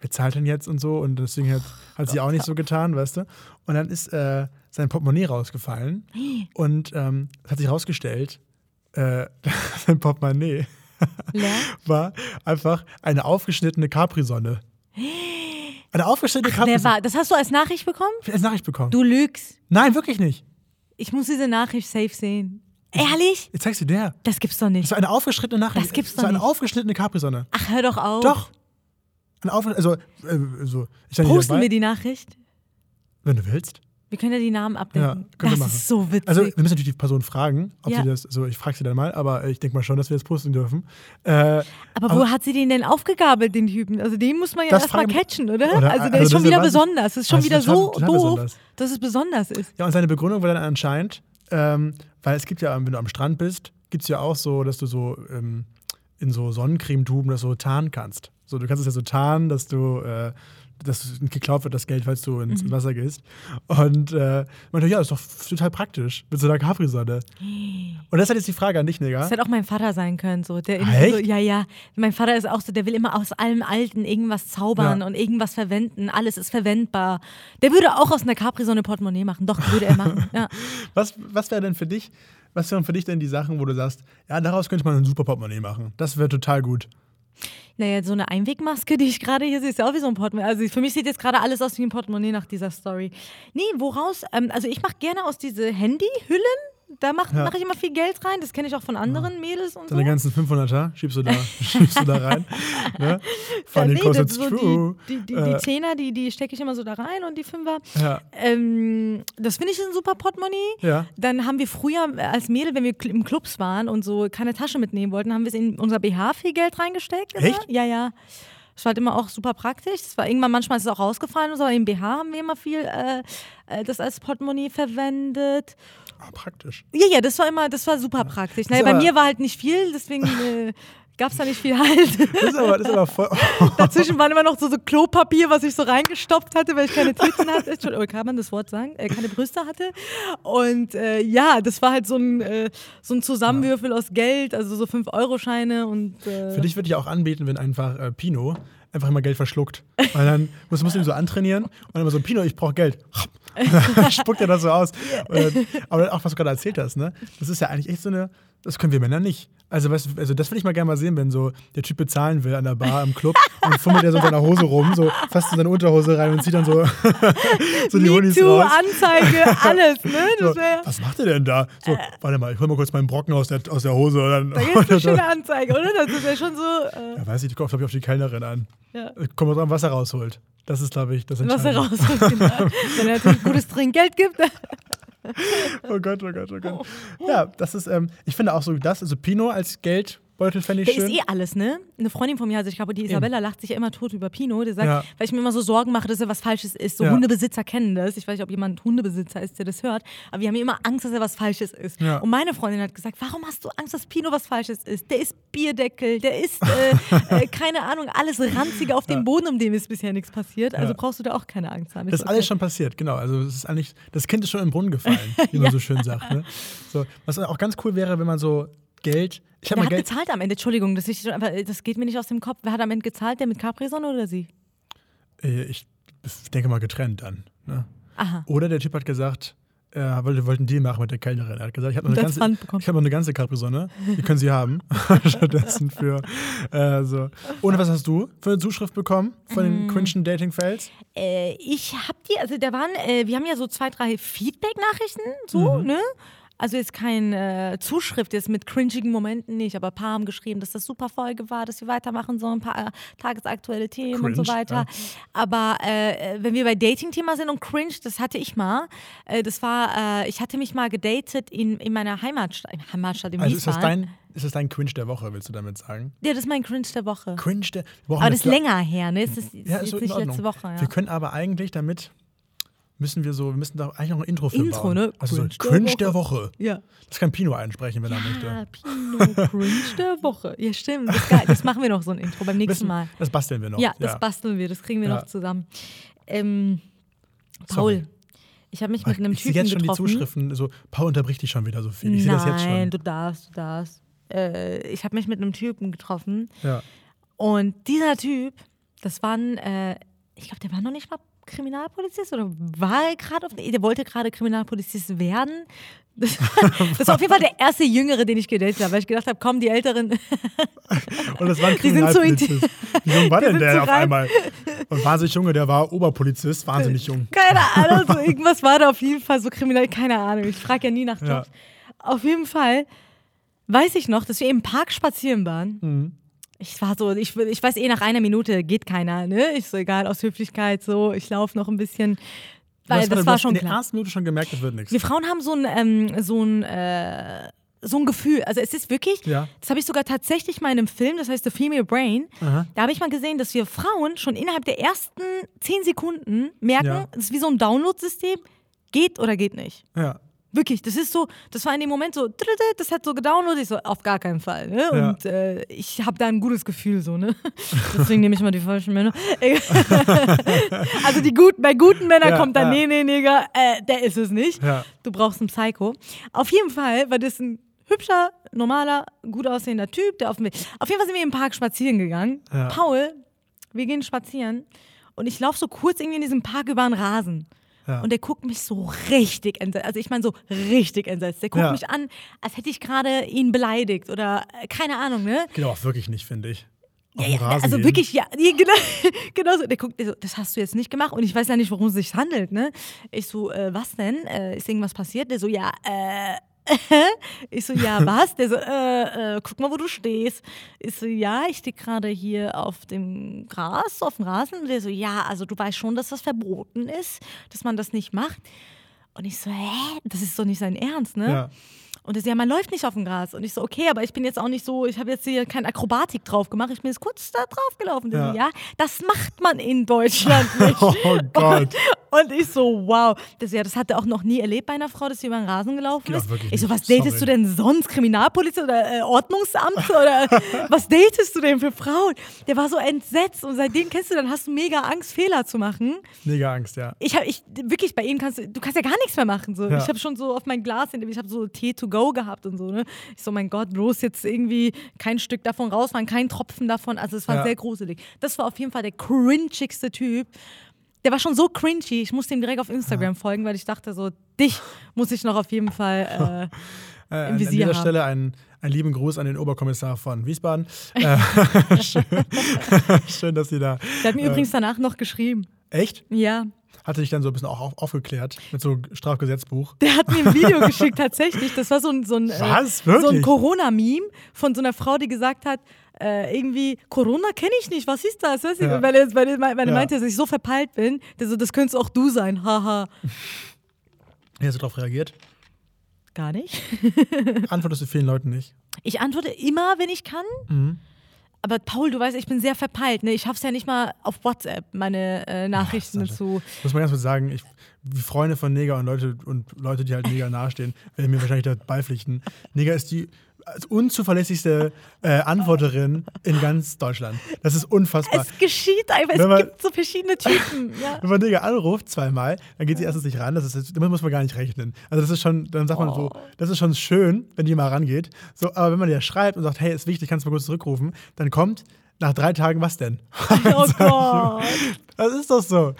wer zahlt denn jetzt und so? Und deswegen hat, hat sie auch nicht so getan, weißt du? Und dann ist äh, sein Portemonnaie rausgefallen. Und ähm, es hat sich rausgestellt, äh, sein Portemonnaie war einfach eine aufgeschnittene Capri-Sonne. Eine aufgeschnittene Capri-Sonne. war? Das hast du als Nachricht bekommen? Als Nachricht bekommen. Du lügst. Nein, wirklich nicht. Ich muss diese Nachricht safe sehen. Ehrlich? Jetzt zeigst du dir. Das gibt's doch Das nicht. war eine aufgeschnittene Nachricht. Das gibt's Das war doch eine nicht. aufgeschnittene Capri-Sonne. Ach, hör doch auf. Doch. Eine auf, also, äh, so. Posten wir die Nachricht? Wenn du willst. Wir können ja die Namen Ja, abdecken. wir das ist so witzig. Also, wir müssen natürlich die Person fragen, ob Ja. sie das, so, ich frage sie dann mal, aber ich denke mal schon, dass wir das posten dürfen. Äh, aber, aber- wo hat sie den denn aufgegabelt, den Typen? Also den muss man ja erstmal catchen, oder? Oder- also also der ist das schon ist wieder ja besonders. Das ist schon Das ist wieder total- so total doof, besonders. dass es besonders ist. Ja, und seine Begründung war dann anscheinend, ähm, weil es gibt ja, wenn du am Strand bist, gibt es ja auch so, dass du so ähm, in so Sonnencremetuben das so tarnen kannst. So, du kannst es ja so tarnen, dass du, äh, dass geklaut wird, das Geld, falls du ins Mhm. Wasser gehst. Und äh, meinte, ja, das ist doch total praktisch mit so einer Capri-Sonne. Und das ist halt jetzt die Frage an dich, Nigga. Das hätte auch mein Vater sein können. So. Der irgendwie so, echt? ja, ja. Mein Vater ist auch so, der will immer aus allem Alten irgendwas zaubern Ja. und irgendwas verwenden. Alles ist verwendbar. Der würde auch aus einer Capri-Sonne Portemonnaie machen. Doch, würde er machen. Ja. Was, was wäre denn für dich, was wären für dich denn die Sachen, wo du sagst, ja, daraus könnte man ein super Portemonnaie machen. Das wäre total gut. Naja, so eine Einwegmaske, die ich gerade hier sehe, ist ja auch wie so ein Portemonnaie. Also für mich sieht jetzt gerade alles aus wie ein Portemonnaie nach dieser Story. Nee, woraus? Ähm, also ich mache gerne aus diese Handyhüllen. Da mache Ja. mach ich immer viel Geld rein. Das kenne ich auch von anderen Mädels und so. Deine ganzen 500er schiebst du da, schiebst du da rein. Ne? Funny, nee, because das so true. Die, die, die, Äh, die Zehner, die, die stecke ich immer so da rein und die Fünfer. ja, Ähm, das finde ich ein super Portemonnaie. ja. Dann haben wir früher äh, als Mädel, wenn wir im Clubs waren und so keine Tasche mitnehmen wollten, haben wir es in unser BH viel Geld reingesteckt. Immer. Echt? Ja, ja. Das war halt immer auch super praktisch. Das war irgendwann, manchmal ist es auch rausgefallen und so, aber im BH haben wir immer viel äh, äh, das als Portemonnaie verwendet. Ah, praktisch. Ja, ja, das war immer, das war super praktisch. Naja, bei mir war halt nicht viel, deswegen äh, gab es da nicht viel halt. Das ist aber, das ist aber voll. Dazwischen waren immer noch so, so Klopapier, was ich so reingestopft hatte, weil ich keine Titten hatte. Entschuldigung, kann man das Wort sagen? Äh, keine Brüste hatte. Und äh, ja, das war halt so ein, äh, so ein Zusammenwürfel aus Geld, also so 5-Euro-Scheine und. Äh, Für dich würde ich auch anbieten, wenn einfach äh, Pino einfach immer Geld verschluckt. Weil dann musst, musst du ihn so antrainieren und dann immer so, Pino, ich brauche Geld. Dann spuckt er das so aus. Dann, aber auch, was du gerade erzählt hast, ne? Das ist ja eigentlich echt so eine, das können wir Männer nicht. Also, weißt, also das würde ich mal gerne mal sehen, wenn so der Typ bezahlen will an der Bar im Club und fummelt er so in seiner Hose rum, so fast in seine Unterhose rein und zieht dann so, so die MeToo, raus. Anzeige, alles, ne? So, was macht er denn da? So, warte mal, ich hol mal kurz meinen Brocken aus der, aus der Hose. Dann, da gibt es eine schöne Anzeige, oder? Das ist ja schon so, äh, Ja, weiß ich, ich glaube ich, auf die Kellnerin an. ja. Kommt drauf an, was er rausholt. Das ist, glaube ich, das was er Entscheidende. rausholt. Genau. Wenn er natürlich gutes Trinkgeld gibt. Oh Gott, oh Gott, oh Gott. Ja, das ist, ähm, ich finde auch so das, also Pino als Geldbeutel fände ich Der schön. ist eh alles, ne? Eine Freundin von mir, also ich glaube, die Isabella lacht sich ja immer tot über Pino. Die sagt, Ja. weil ich mir immer so Sorgen mache, dass er was Falsches ist. So Ja. Hundebesitzer kennen das. Ich weiß nicht, ob jemand Hundebesitzer ist, der das hört. Aber wir haben immer Angst, dass er was Falsches ist. Ja. Und meine Freundin hat gesagt, warum hast du Angst, dass Pino was Falsches ist? Der ist Bierdeckel, der ist, äh, äh, keine Ahnung, alles Ranzige auf dem Boden, um dem ist bisher nichts passiert. Also brauchst du da auch keine Angst haben. Das ist alles schon passiert, genau. Also es ist eigentlich, das Kind ist schon im Brunnen gefallen, wie man so schön sagt. Ne? So, was auch ganz cool wäre, wenn man so Geld. Ich habe Wer mal hat Geld. gezahlt am Ende? Entschuldigung, das, ist, das geht mir nicht aus dem Kopf. Wer hat am Ende gezahlt? Der mit Capri-Sonne oder sie? Äh, Ich denke mal getrennt dann. Ne? Aha. Oder der Typ hat gesagt, er wollte, wollte einen Deal machen mit der Kellnerin. Er hat gesagt, ich habe noch, eine ganze- ich hab noch eine ganze Capri-Sonne. Die können Sie haben. Stattdessen für. Äh, so. Und was hast du für eine Zuschrift bekommen von Mm. den cringen Dating-Fails? Äh, ich hab die, also da waren, äh, wir haben ja so zwei, drei Feedback-Nachrichten, so, ne? Also jetzt keine äh, Zuschrift jetzt mit cringigen Momenten nicht, aber ein paar haben geschrieben, dass das super Folge war, dass wir weitermachen sollen, ein paar äh, tagesaktuelle Themen und so Cringe, weiter. ja. Aber äh, wenn wir bei Dating-Thema sind und cringe, das hatte ich mal. Äh, das war, äh, ich hatte mich mal gedatet in, in meiner Heimatstadt, in Heimatstadt in Also ist das, dein, ist das dein Cringe der Woche, willst du damit sagen? ja, das ist mein Cringe der Woche. Cringe der brauchen Aber das ist länger her, ne? Das ist, Ja, ist ist nicht letzte Woche. Ja. Wir können aber eigentlich damit, müssen wir so, wir müssen da eigentlich noch ein Intro für Intro, bauen. ne? Also so Cringe der Cringe Woche. der Woche. ja. Das kann Pino einsprechen, wenn er Ja, möchte. Pino Cringe der Woche. Ja, stimmt. Das, das machen wir noch so ein Intro beim nächsten Mal. Das basteln wir noch. Ja, das basteln wir. Das kriegen wir Ja. noch zusammen. Ähm, Sorry. Paul, ich habe mich mit einem ich Typen jetzt schon getroffen. die Zuschriften. So, Paul unterbricht dich schon wieder so viel. Ich sehe das jetzt Nein, schon. du darfst, du darfst. Äh, ich habe mich mit einem Typen getroffen Ja. und dieser Typ, das war ein, äh, ich glaube, der war noch nicht mal Kriminalpolizist oder war er gerade auf, der wollte gerade Kriminalpolizist werden. Das, das war auf jeden Fall der erste Jüngere, den ich gedatet habe, weil ich gedacht habe, komm, die Älteren, Und das war ein Kriminalpolizist. Wie jung war denn der auf einmal? Und wahnsinnig Junge, der war Oberpolizist, wahnsinnig jung. Keine Ahnung, so irgendwas war da auf jeden Fall so kriminell, keine Ahnung. Ich frage ja nie nach Ja. Jobs. Auf jeden Fall weiß ich noch, dass wir im Park spazieren waren. Mhm. Ich war so, ich, ich weiß eh, nach einer Minute geht keiner, ne? Ich so, egal, aus Höflichkeit so, ich laufe noch ein bisschen. Weil das du war schon in der ersten Minute schon gemerkt, das wird nichts. Wir Frauen haben so ein, ähm, so ein, äh, so ein Gefühl. Also es ist wirklich, Ja. das habe ich sogar tatsächlich mal in einem Film, das heißt The Female Brain. Aha. Da habe ich mal gesehen, dass wir Frauen schon innerhalb der ersten zehn Sekunden merken, Ja. das ist wie so ein Download-System, geht oder geht nicht. Ja. Wirklich, das ist so, das war in dem Moment so, das hat so gedownloadet, ich so, auf gar keinen Fall. Ne? Ja. Und äh, ich habe da ein gutes Gefühl, so, ne? Deswegen nehme ich mal die falschen Männer. also die guten, bei guten Männern Ja, kommt dann, ja. nee, nee, Nigga, äh, der ist es nicht. Du brauchst einen Psycho. Auf jeden Fall war das ein hübscher, normaler, gut aussehender Typ, der auf dem Weg. Auf jeden Fall sind wir im Park spazieren gegangen. Paul, wir gehen spazieren und ich laufe so kurz irgendwie in diesem Park über den Rasen. Ja. Und der guckt mich so richtig entsetzt. Also ich meine so richtig entsetzt. Der guckt Ja. mich an, als hätte ich gerade ihn beleidigt oder äh, keine Ahnung, ne? Geht aber auch wirklich nicht, finde ich. Ja, also gehen. wirklich, ja, genau, genau so. Der guckt, so, das hast du jetzt nicht gemacht und ich weiß ja nicht, worum es sich handelt, ne? Ich so, äh, was denn? Äh, ist irgendwas passiert? Der so, ja, äh, ich so, ja, was? Der so, äh, äh, guck mal, wo du stehst. Ich so, ja, ich stehe gerade hier auf dem Gras, auf dem Rasen. Und der so, ja, also du weißt schon, dass das verboten ist, dass man das nicht macht. Und ich so, hä? Das ist doch nicht sein Ernst, ne? Ja. Und er so, ja, man läuft nicht auf dem Gras. Und ich so, okay, aber ich bin jetzt auch nicht so, ich habe jetzt hier kein Akrobatik drauf gemacht, ich bin jetzt kurz da drauf gelaufen. Ja. ja, das macht man in Deutschland nicht. Oh Gott. Und ich so, wow. Das, ja, das hat er auch noch nie erlebt bei einer Frau, dass sie über den Rasen gelaufen ist. wirklich Ich so, was datest Sorry. du denn sonst? Kriminalpolizei oder äh, Ordnungsamt? Oder was datest du denn für Frauen? Der war so entsetzt und seitdem kennst du, dann hast du mega Angst, Fehler zu machen. Mega Angst, ja. Ich habe, ich, wirklich, bei ihm kannst du, du kannst ja gar nichts mehr machen. So. Ja. Ich habe schon so auf mein Glas, ich habe so Tee to go gehabt und so. Ne? Ich so, mein Gott, bloß jetzt irgendwie kein Stück davon rausfahren, kein Tropfen davon. Also es war Ja. sehr gruselig. Das war auf jeden Fall der cringigste Typ. Der war schon so cringy, ich musste ihm direkt auf Instagram folgen, weil ich dachte so, dich muss ich noch auf jeden Fall äh, Äh, Im an Visier dieser haben. Stelle einen, einen lieben Gruß an den Oberkommissar von Wiesbaden. Äh, schön, schön, dass Sie da. Der hat mir Äh. übrigens danach noch geschrieben. Echt? Ja. Hatte dich dann so ein bisschen auch auf, aufgeklärt mit so Strafgesetzbuch. Der hat mir ein Video geschickt, tatsächlich. Das war so ein, so ein, äh, Was? so ein? Corona-Meme von so einer Frau, die gesagt hat, äh, irgendwie, Corona kenne ich nicht, was ist das? Weißt? Ja. Weil er, weil er, weil er Ja. meinte, dass ich so verpeilt bin, der so, das könntest auch du sein, haha. Wie hast du darauf reagiert? Gar nicht. Antwortest du vielen Leuten nicht? Ich antworte immer, wenn ich kann. Mhm. Aber Paul, du weißt, ich bin sehr verpeilt. Ne? Ich schaff's ja nicht mal auf WhatsApp, meine äh, Nachrichten Sascha. zu. Muss man ganz kurz sagen, ich, wie Freunde von Neger und Leute und Leute, die halt Neger nahestehen, werden mir wahrscheinlich da beipflichten. Neger ist die unzuverlässigste äh, Antworterin in ganz Deutschland. Das ist unfassbar. Es geschieht einfach, Wenn es man- gibt so verschiedene Typen. Ja. Wenn man Neger anruft zweimal, dann geht sie erstens nicht ran. Das ist, damit muss man gar nicht rechnen. Also das ist schon, dann sagt man so, Oh. das ist schon schön, wenn die mal rangeht. So, aber wenn man dir schreibt und sagt, hey, ist wichtig, kannst du mal kurz zurückrufen, dann kommt nach drei Tagen was denn? Oh Gott. Das ist doch so.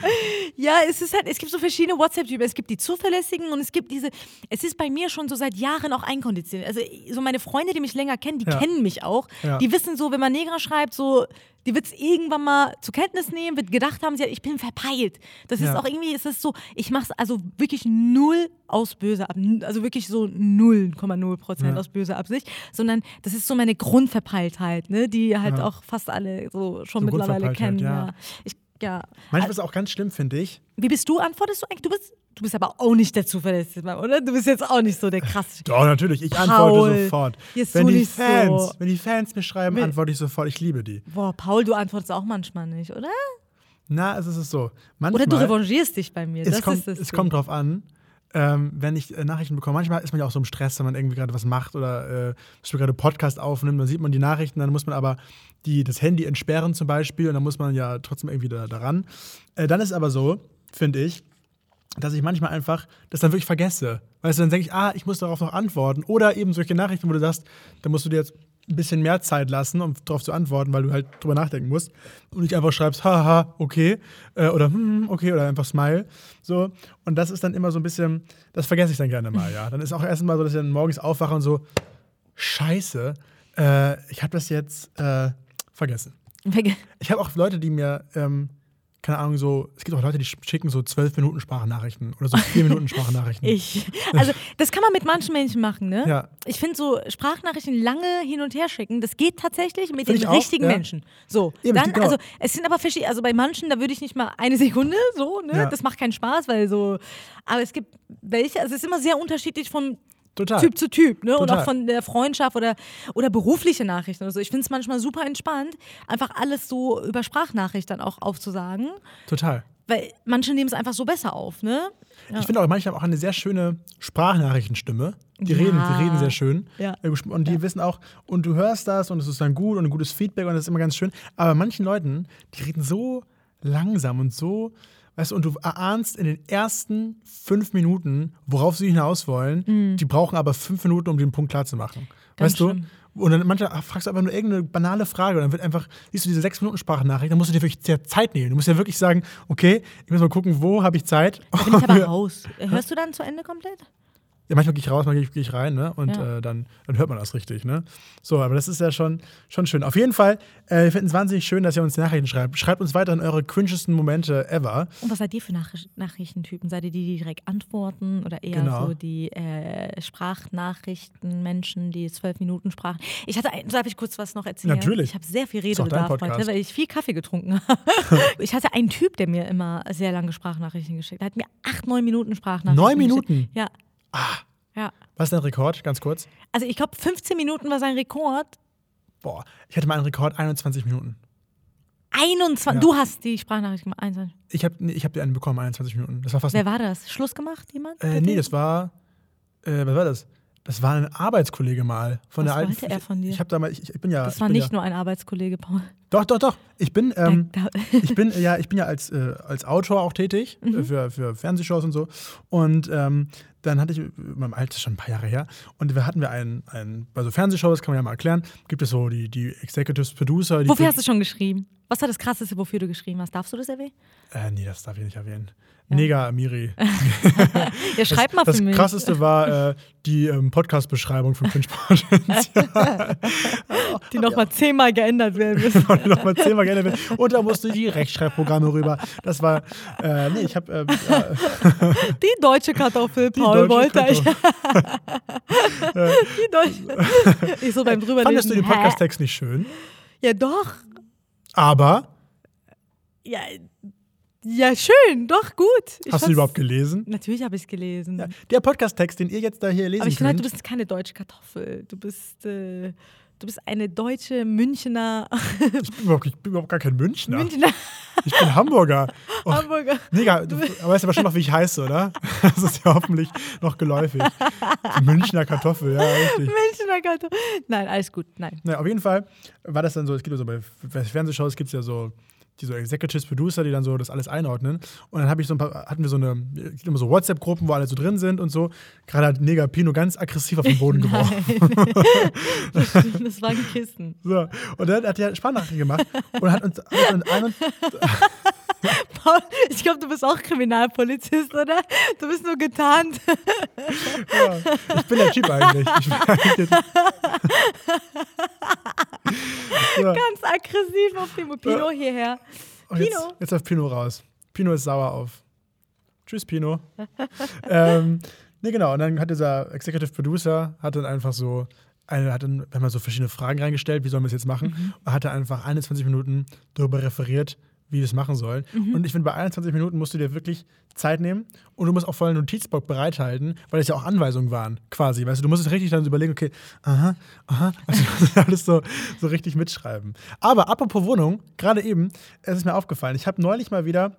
Ja, es ist halt, es gibt so verschiedene WhatsApp-Typen. Es gibt die zuverlässigen und es gibt diese. Es ist bei mir schon so seit Jahren auch einkonditioniert. Also so meine Freunde, die mich länger kennen, die Ja. kennen mich auch. Ja. Die wissen so, wenn man Negra schreibt, so, die wird es irgendwann mal zur Kenntnis nehmen, wird gedacht haben, sie, ich bin verpeilt. Das ist Ja. auch irgendwie, es ist so, ich mache es also wirklich null aus böser Absicht, also wirklich so 0,0 Prozent Ja. aus böser Absicht, sondern das ist so meine Grundverpeiltheit, ne, die halt Ja. auch fast alle so schon So mittlerweile Grundverpeiltheit, kennen. Ja. Ich, ja. Manchmal ist es auch ganz schlimm, finde ich. Wie bist du? Antwortest du eigentlich? Du bist, du bist aber auch nicht der zuverlässige Mann, oder? Du bist jetzt auch nicht so der krasse. Doch, natürlich. Ich Paul, antworte sofort. Wenn die, Fans, so. wenn die Fans mir schreiben, Wenn- antworte ich sofort. Ich liebe die. Boah, Paul, du antwortest auch manchmal nicht, oder? Na, es ist so. Manchmal, Oder du revanchierst dich bei mir. es, das kommt, es kommt drauf an, ähm, wenn ich äh, Nachrichten bekomme. Manchmal ist man ja auch so im Stress, wenn man irgendwie gerade was macht oder äh, gerade Podcast aufnimmt. Dann sieht man die Nachrichten, dann muss man aber die, das Handy entsperren zum Beispiel und dann muss man ja trotzdem irgendwie da, daran. Äh, dann ist aber so, finde ich, dass ich manchmal einfach das dann wirklich vergesse. Weißt du, dann denke ich, ah, ich muss darauf noch antworten. Oder eben solche Nachrichten, wo du sagst, da musst du dir jetzt ein bisschen mehr Zeit lassen, um darauf zu antworten, weil du halt drüber nachdenken musst. Und nicht einfach schreibst, haha, okay. Äh, oder hm, okay, oder einfach smile. So. Und das ist dann immer so ein bisschen, das vergesse ich dann gerne mal, ja. Dann ist auch erstmal so, dass ich dann morgens aufwache und so, scheiße, äh, ich habe das jetzt äh, vergessen. Verge- Ich habe auch Leute, die mir ähm, keine Ahnung, so, es gibt auch Leute, die schicken so zwölf Minuten Sprachnachrichten oder so vier Minuten Sprachnachrichten. Ich. Also, das kann man mit manchen Menschen machen, ne? Ja. Ich finde so Sprachnachrichten lange hin und her schicken, das geht tatsächlich mit Find den ich auch, richtigen ja. Menschen. So. Eben, Dann, also, es sind aber verschiedene, also bei manchen, da würde ich nicht mal eine Sekunde so, ne? Ja. Das macht keinen Spaß, weil so, aber es gibt welche, also es ist immer sehr unterschiedlich von Total. Typ zu Typ, ne? Und Total. auch von der Freundschaft oder, oder berufliche Nachrichten oder so. Ich finde es manchmal super entspannt, einfach alles so über Sprachnachricht dann auch aufzusagen, Total. weil manche nehmen es einfach so besser auf, ne? Ja. Ich finde auch, manche haben auch eine sehr schöne Sprachnachrichtenstimme. Die, Ja. reden, die reden sehr schön. Ja. Und die wissen auch, und du hörst das und es ist dann gut und ein gutes Feedback und das ist immer ganz schön. Aber manchen Leuten, die reden so langsam und so, weißt du, und du erahnst in den ersten fünf Minuten, worauf sie hinaus wollen. Die brauchen aber fünf Minuten, um den Punkt klar zu machen. Mhm. Ganz weißt du? schlimm. Und dann manchmal fragst du einfach nur irgendeine banale Frage und dann wird einfach, siehst du diese sechs Minuten Sprachnachricht, dann musst du dir wirklich sehr Zeit nehmen. Du musst ja wirklich sagen, okay, ich muss mal gucken, wo habe ich Zeit. Da bin ich aber raus. Hörst du dann zu Ende komplett? Ja, manchmal gehe ich raus, manchmal gehe ich rein, ne? Und Ja. äh, dann, dann hört man das richtig, ne? So, aber das ist ja schon, schon schön. Auf jeden Fall, äh, wir finden es wahnsinnig schön, dass ihr uns Nachrichten schreibt. Schreibt uns weiterhin eure cringesten Momente ever. Und was seid ihr für Nachricht Nachrichtentypen? Seid ihr die, die direkt antworten oder eher Genau. so die äh, Sprachnachrichten, Menschen, die zwölf Minuten sprachen? Ich hatte, ein, darf ich kurz was noch erzählen? Natürlich. Ich habe sehr viel Redebedarf heute, weil ich viel Kaffee getrunken habe. ich hatte einen Typ, der mir immer sehr lange Sprachnachrichten geschickt hat. Er hat mir acht, neun Minuten Sprachnachrichten Neun geschickt. Minuten? Ja. Ja. Was ist dein Rekord? Ganz kurz. Also ich glaube, 15 Minuten war sein Rekord. Boah, ich hatte mal einen Rekord 21 Minuten. 21. Ja. Du hast die Sprachnachricht gemacht. 21. Ich habe nee, ich hab dir einen bekommen, 21 Minuten. Das war fast. Wer war das? Schluss gemacht, jemand? äh, nee, das war. Äh, was war das? Das war ein Arbeitskollege mal von Was der alten. wollte er von dir? Ich da mal, ich, ich bin ja. Das ich war nicht ja, nur ein Arbeitskollege, Paul. Doch, doch, doch. Ich bin. Ähm, ich bin ja, ich bin ja als, äh, als Autor auch tätig Mhm. äh, für, für Fernsehshows und so. Und ähm, dann hatte ich, in meinem Alter ist schon ein paar Jahre her, und wir hatten wir einen, einen bei so Fernsehshows, kann man ja mal erklären, gibt es so die, die Executives Producer. Die Wofür hast du schon geschrieben? Was war das Krasseste, wofür du geschrieben hast? Darfst du das erwähnen? Äh, nee, das darf ich nicht erwähnen. Nega Amiri. Ja, schreib mal Das für mich. krasseste war äh, die ähm, Podcast-Beschreibung von Cringe Potenzial. die nochmal zehnmal geändert werden müssen. Und nochmal zehnmal gerne werden. Und da musste die Rechtschreibprogramme rüber. Das war, äh, nee, ich habe äh, äh, Die deutsche Kartoffel, Deutsche wollte ich. Die deutsche. Ich so beim drüberlesen. Fandest du den? Podcast-Text nicht schön? Ja, doch. Aber, Ja, ja, schön, doch, gut. Ich hast du überhaupt gelesen? Natürlich habe ich es gelesen. Ja, der Podcast-Text, den ihr jetzt da hier lesen Aber ich finde halt, du bist keine deutsche Kartoffel. Du bist, äh, du bist eine deutsche Münchner. ich, bin überhaupt, ich bin überhaupt gar kein Münchner. Münchner Ich bin Hamburger. Oh, Hamburger. Mega, du weißt aber schon noch, wie ich heiße, oder? Das ist ja hoffentlich noch geläufig. Münchner Kartoffel, ja, richtig. Münchner Kartoffel. Nein, alles gut. Nein. Na, auf jeden Fall war das dann so, es gibt ja so bei bei Fernsehshows gibt es ja so die so Executives, Producer, die dann so das alles einordnen. Und dann habe ich so ein paar, hatten wir so eine, immer so WhatsApp-Gruppen, wo alle so drin sind und so. Gerade hat Nega Pino ganz aggressiv auf den Boden geworfen. das, waren Kissen. So. Und dann hat er Sprachnachrichten gemacht und hat uns, hat uns ein und, Paul, ich glaube, du bist auch Kriminalpolizist, oder? Du bist nur getarnt. ja, ich bin der Typ eigentlich. Ich bin eigentlich so. Ganz aggressiv auf dem Pino hierher. Und jetzt, Pino. jetzt auf Pino raus. Pino ist sauer auf. Tschüss, Pino. ähm, nee, genau. Und dann hat dieser Executive Producer hat dann einfach so, eine, hat dann, wir haben so verschiedene Fragen reingestellt, wie sollen wir es jetzt machen? Mhm. Und hat er einfach 21 Minuten darüber referiert, wie wir es machen sollen. Mhm. Und ich finde, bei 21 Minuten musst du dir wirklich Zeit nehmen und du musst auch voll einen Notizblock bereithalten, weil es ja auch Anweisungen waren, quasi. Weißt du, du musst es richtig dann so überlegen, okay, aha, aha, also du musst alles so, so richtig mitschreiben. Aber apropos Wohnung, gerade eben, es ist mir aufgefallen, ich habe neulich mal wieder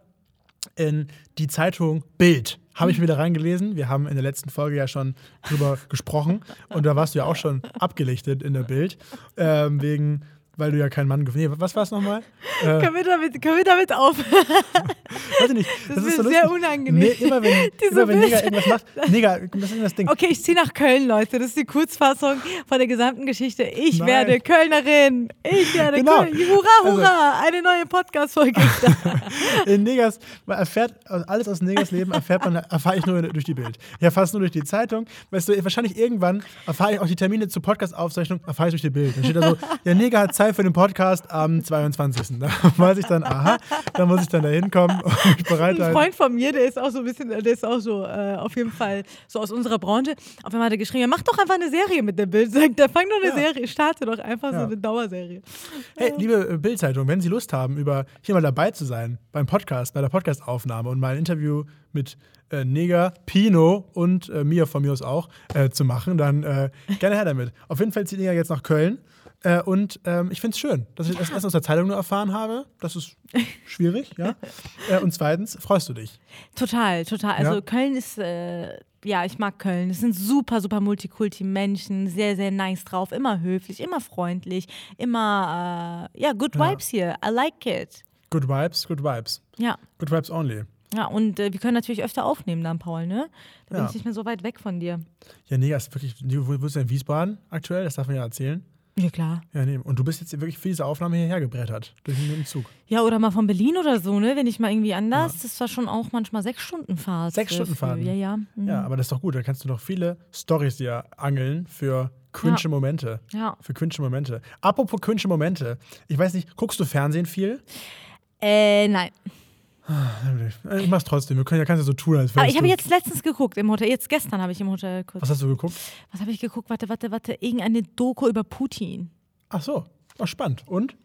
in die Zeitung Bild. Habe ich mir wieder reingelesen. Wir haben in der letzten Folge ja schon drüber gesprochen und da warst du ja auch schon abgelichtet in der Bild. Ähm, wegen, weil du ja kein Mann gefunden Nee, was war es nochmal? Äh, Können wir damit, können wir damit auf? weiß ich nicht. Das ist ist mir sehr unangenehm. Nee, immer wenn, Diese immer wenn Neger irgendwas macht. Neger, das ist das Ding. Okay, ich ziehe nach Köln, Leute. Das ist die Kurzfassung von der gesamten Geschichte. Ich Nein. werde Kölnerin. Ich werde Genau. Köln. Hurra, Also- hurra. Eine neue Podcast-Folge ist da. In Negers, man erfährt alles aus Negers Leben, erfährt man, erfahre ich nur durch die Bild. Ich erfahre es nur durch die Zeitung. Weißt du, wahrscheinlich irgendwann erfahre ich auch die Termine zur Podcast-Aufzeichnung, erfahre ich durch die Bild. Dann steht da so, ja, Neger hat Zeit frei für den Podcast am 22. Da weiß ich dann, aha, da muss ich dann da hinkommen und mich bereit Ein Freund von mir, der ist auch so ein bisschen, der ist auch so äh, auf jeden Fall so aus unserer Branche. Auf einmal hat er geschrieben, ja, mach doch einfach eine Serie mit der Bild. Sagt, der fang doch eine Ja. Serie, starte doch einfach so Ja. eine Dauerserie. Hey, liebe äh, Bild-Zeitung, wenn Sie Lust haben, über hier mal dabei zu sein beim Podcast, bei der Podcastaufnahme und mal ein Interview mit äh, Neger, Pino und äh, mir von mir aus auch äh, zu machen, dann äh, gerne her damit. Auf jeden Fall zieht Neger jetzt nach Köln. Äh, und ähm, ich finde es schön, dass ich das erst aus der Zeitung nur erfahren habe. Das ist schwierig, ja. Äh, und zweitens, freust du dich? Total, total. Also Ja. Köln ist, äh, ja, ich mag Köln. Es sind super, super Multikulti-Menschen, sehr, sehr nice drauf, immer höflich, immer freundlich, immer, äh, ja, good Ja. vibes hier. I like it. Good Vibes, good Vibes. Ja. Good Vibes only. Ja, und äh, wir können natürlich öfter aufnehmen dann, Paul, ne? Da bin Ja. ich nicht mehr so weit weg von dir. Ja, Neger ist wirklich, wo wo bist du in Wiesbaden aktuell? Das darf man ja erzählen. Ja, klar. Ja, nee. Und du bist jetzt wirklich für diese Aufnahme hierher gebrettert. Durch den Zug. Ja, oder mal von Berlin oder so, ne? Wenn ich mal irgendwie anders. Das war schon auch manchmal sechs Stunden Fahrt. Sechs äh, Stunden für- Fahrten? Ja, ja. Mhm. Ja, aber das ist doch gut. Da kannst du noch viele Stories dir angeln für cringe Ja. Momente. Ja. Für cringe Momente. Apropos cringe Momente. Ich weiß nicht, guckst du Fernsehen viel? Äh, nein. Ich mach's trotzdem. Wir können ja kannst ja so tun, als Aber wärst ich habe jetzt letztens geguckt im Hotel. Jetzt gestern habe ich im Hotel kurz. Was hast du geguckt? Was habe ich geguckt? Warte, warte, warte. Irgendeine Doku über Putin. Ach so. Ach, spannend. Und?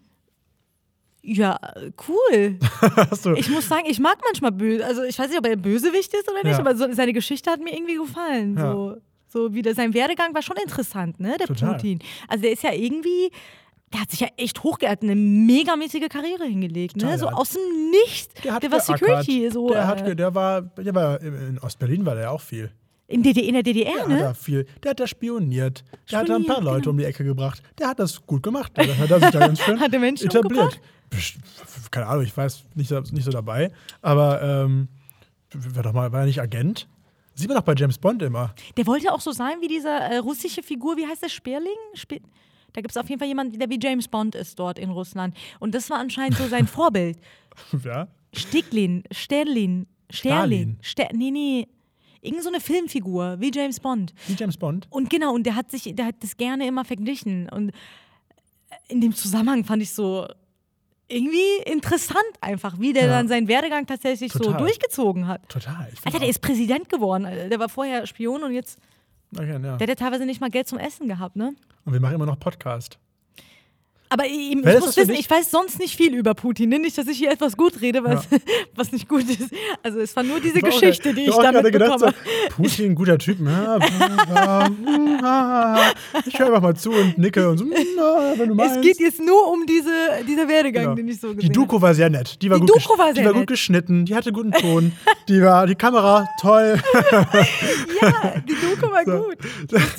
Ja, cool. Hast du. Ich muss sagen, ich mag manchmal böse. Also ich weiß nicht, ob er Bösewicht ist oder nicht, Ja. aber so, seine Geschichte hat mir irgendwie gefallen. Ja. So, so wie der, sein Werdegang war schon interessant, ne? Der Total. Putin. Also der ist ja irgendwie. Der hat sich ja echt hochgehalten, eine megamäßige Karriere hingelegt, ne? So der aus dem Nichts. Der, hat war geackert. Security, so der, äh, hat, ge- der war, der war in Ostberlin war der auch viel. in, DDR, in der DDR, Der ne? hat da viel. Der hat da spioniert. Der hat da ein paar Leute genau. um die Ecke gebracht. Der hat das gut gemacht. Der hat er sich da ganz schön Hat Menschen etabliert. Best- Keine Ahnung, ich weiß nicht, so- nicht so dabei. Aber ähm, war doch mal, war er nicht Agent? Sieht man doch bei James Bond immer. Der wollte auch so sein wie diese äh, russische Figur, wie heißt der, Sperling? Spe da gibt es auf jeden Fall jemanden, der wie James Bond ist dort in Russland. Und das war anscheinend so sein Vorbild. Ja. Stiglin, Sterlin. Sterlin, Ster nee, nee. Irgend so eine Filmfigur, wie James Bond. Wie James Bond. Und genau, und der hat sich, der hat das gerne immer verglichen. Und in dem Zusammenhang fand ich so irgendwie interessant einfach, wie der Ja. dann seinen Werdegang tatsächlich so Total. durchgezogen hat. Total. Alter, der ist Präsident geworden. Der war vorher Spion und jetzt, Okay, ja. der hat ja teilweise nicht mal Geld zum Essen gehabt, ne? Und wir machen immer noch Podcast. Aber ich, ich muss wissen, ich weiß sonst nicht viel über Putin. Nicht, dass ich hier etwas gut rede, was, was nicht gut ist. Also es war nur diese auch Geschichte, grad- die ich auch damit gedacht, bekomme. so, Putin, guter Typ. ne? Ich höre einfach mal zu und nicke und so, na, wenn du meinst. Es geht jetzt nur um diese, dieser Werdegang, Genau. den ich so Die gesehen Doku war sehr nett. Die war, Die gut, Doku war die war gut geschnitten, die hatte guten Ton, die war die Kamera toll. habe. Ja, die Doku war gut.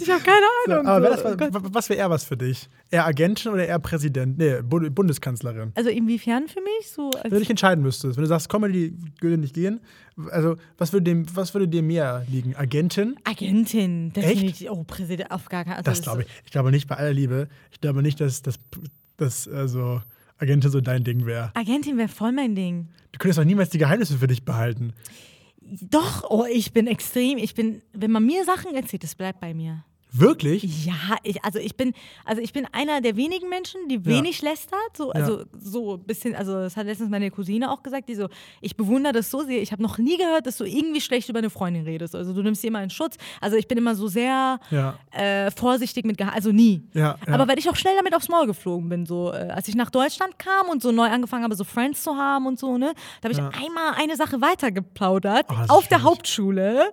Ich habe keine Ahnung. Aber so. das, Oh was, was wäre eher was für dich? Eher Agentin oder eher Präsident? Nee, Bu- Bundeskanzlerin. also inwiefern für mich? So Wenn du dich entscheiden müsstest, wenn du sagst, Comedy würde nicht gehen, also was würde, dem, was würde dir mehr liegen? Agentin? Agentin, definitiv. Oh, Präsident, auf gar keinen also Das glaube ich. Ich glaube nicht bei aller Liebe. Ich glaube nicht, dass das dass, also, Agentin so dein Ding wäre. Agentin wäre voll mein Ding. Du könntest doch niemals die Geheimnisse für dich behalten. Doch, oh, ich bin extrem. Ich bin, wenn man mir Sachen erzählt, das bleibt bei mir. Wirklich? Ja, ich, also ich bin, also ich bin einer der wenigen Menschen, die wenig lästert. So, also so ein bisschen, also das hat letztens meine Cousine auch gesagt, die so, ich bewundere das so sehr. Ich habe noch nie gehört, dass du irgendwie schlecht über eine Freundin redest. Also du nimmst sie immer in Schutz. Also ich bin immer so sehr Ja. äh, vorsichtig mit also nie. Ja, ja. Aber weil ich auch schnell damit aufs Maul geflogen bin. So, äh, als ich nach Deutschland kam und so neu angefangen habe, so Friends zu haben und so, ne, da habe ich Ja. einmal eine Sache weitergeplaudert Oh, auf der. Hauptschule.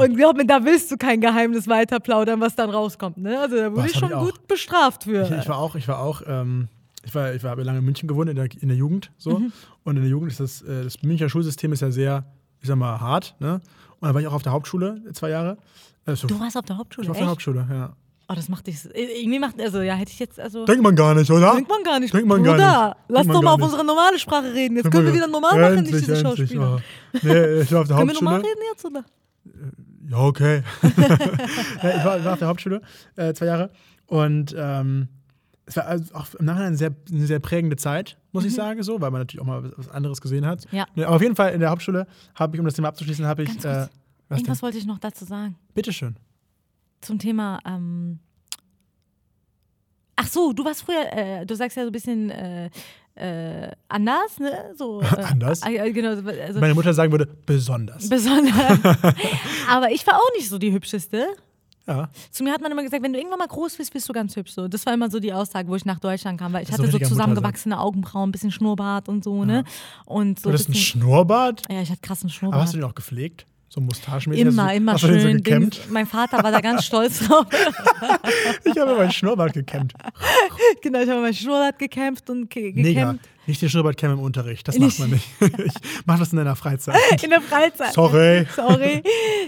Und glaub mir, da willst du kein Geheimnis weiterplaudern, was dann rauskommt. Ne? Also da wurde ich schon ich gut bestraft für. Ich, ich war auch, ich war auch, ähm, ich war, ich war habe lange in München gewohnt, in der, in der Jugend so. Mhm. Und in der Jugend ist das, äh, das Münchner Schulsystem ist ja sehr, ich sag mal, hart, ne? Und dann war ich auch auf der Hauptschule äh, zwei Jahre. Äh, so, du warst auf der Hauptschule, ich war auf der Hauptschule, ja. Oh, das macht dich, irgendwie macht, also ja, hätte ich jetzt, also... Denkt man gar nicht, oder? Denkt man gar nicht. Denkt man gar Bruder, nicht. lass doch mal auf nicht. unsere normale Sprache reden. Jetzt können wir wieder normal machen, nicht Endlich, diese endlich, Schauspieler. oh. Nee, ich war auf der Können wir normal Hauptschule. reden jetzt, oder? Ja, okay. ja, ich, war, ich war auf der Hauptschule äh, zwei Jahre und ähm, es war also auch im Nachhinein eine sehr, eine sehr prägende Zeit, muss ich sagen, so, weil man natürlich auch mal was- was anderes gesehen hat. Mhm. Ja. Ne, aber auf jeden Fall in der Hauptschule habe ich, um das Thema abzuschließen, habe ich. Ganz Äh, was denn? Irgendwas wollte ich noch dazu sagen. Bitteschön. Zum Thema, ähm, Ach so, du warst früher, äh, du sagst ja so ein bisschen äh, äh, anders, ne? So, äh, Anders? äh, genau, also Meine Mutter sagen würde, besonders. besonders. Aber ich war auch nicht so die hübscheste. Ja. Zu mir hat man immer gesagt, wenn du irgendwann mal groß bist, bist du ganz hübsch. So. Das war immer so die Aussage, wo ich nach Deutschland kam, weil ich Das ist so hatte so zusammengewachsene Augenbrauen, ein bisschen Schnurrbart und so, ne? Und so Du hattest ein Schnurrbart? Ja, ich hatte krassen Aber Schnurrbart. hast du den auch gepflegt? So mustaschenmäßig? Immer, du, immer schön. so gekämmt? Dings. mein Vater war da ganz stolz drauf. Ich habe meinen Schnurrbart gekämmt. genau, ich habe mein Schnurrbart gekämpft und ge Mega. Nicht den Schnurrbart kämmen im Unterricht. Das macht man nicht. Ich mach das in deiner Freizeit. In der Freizeit. Sorry. Sorry.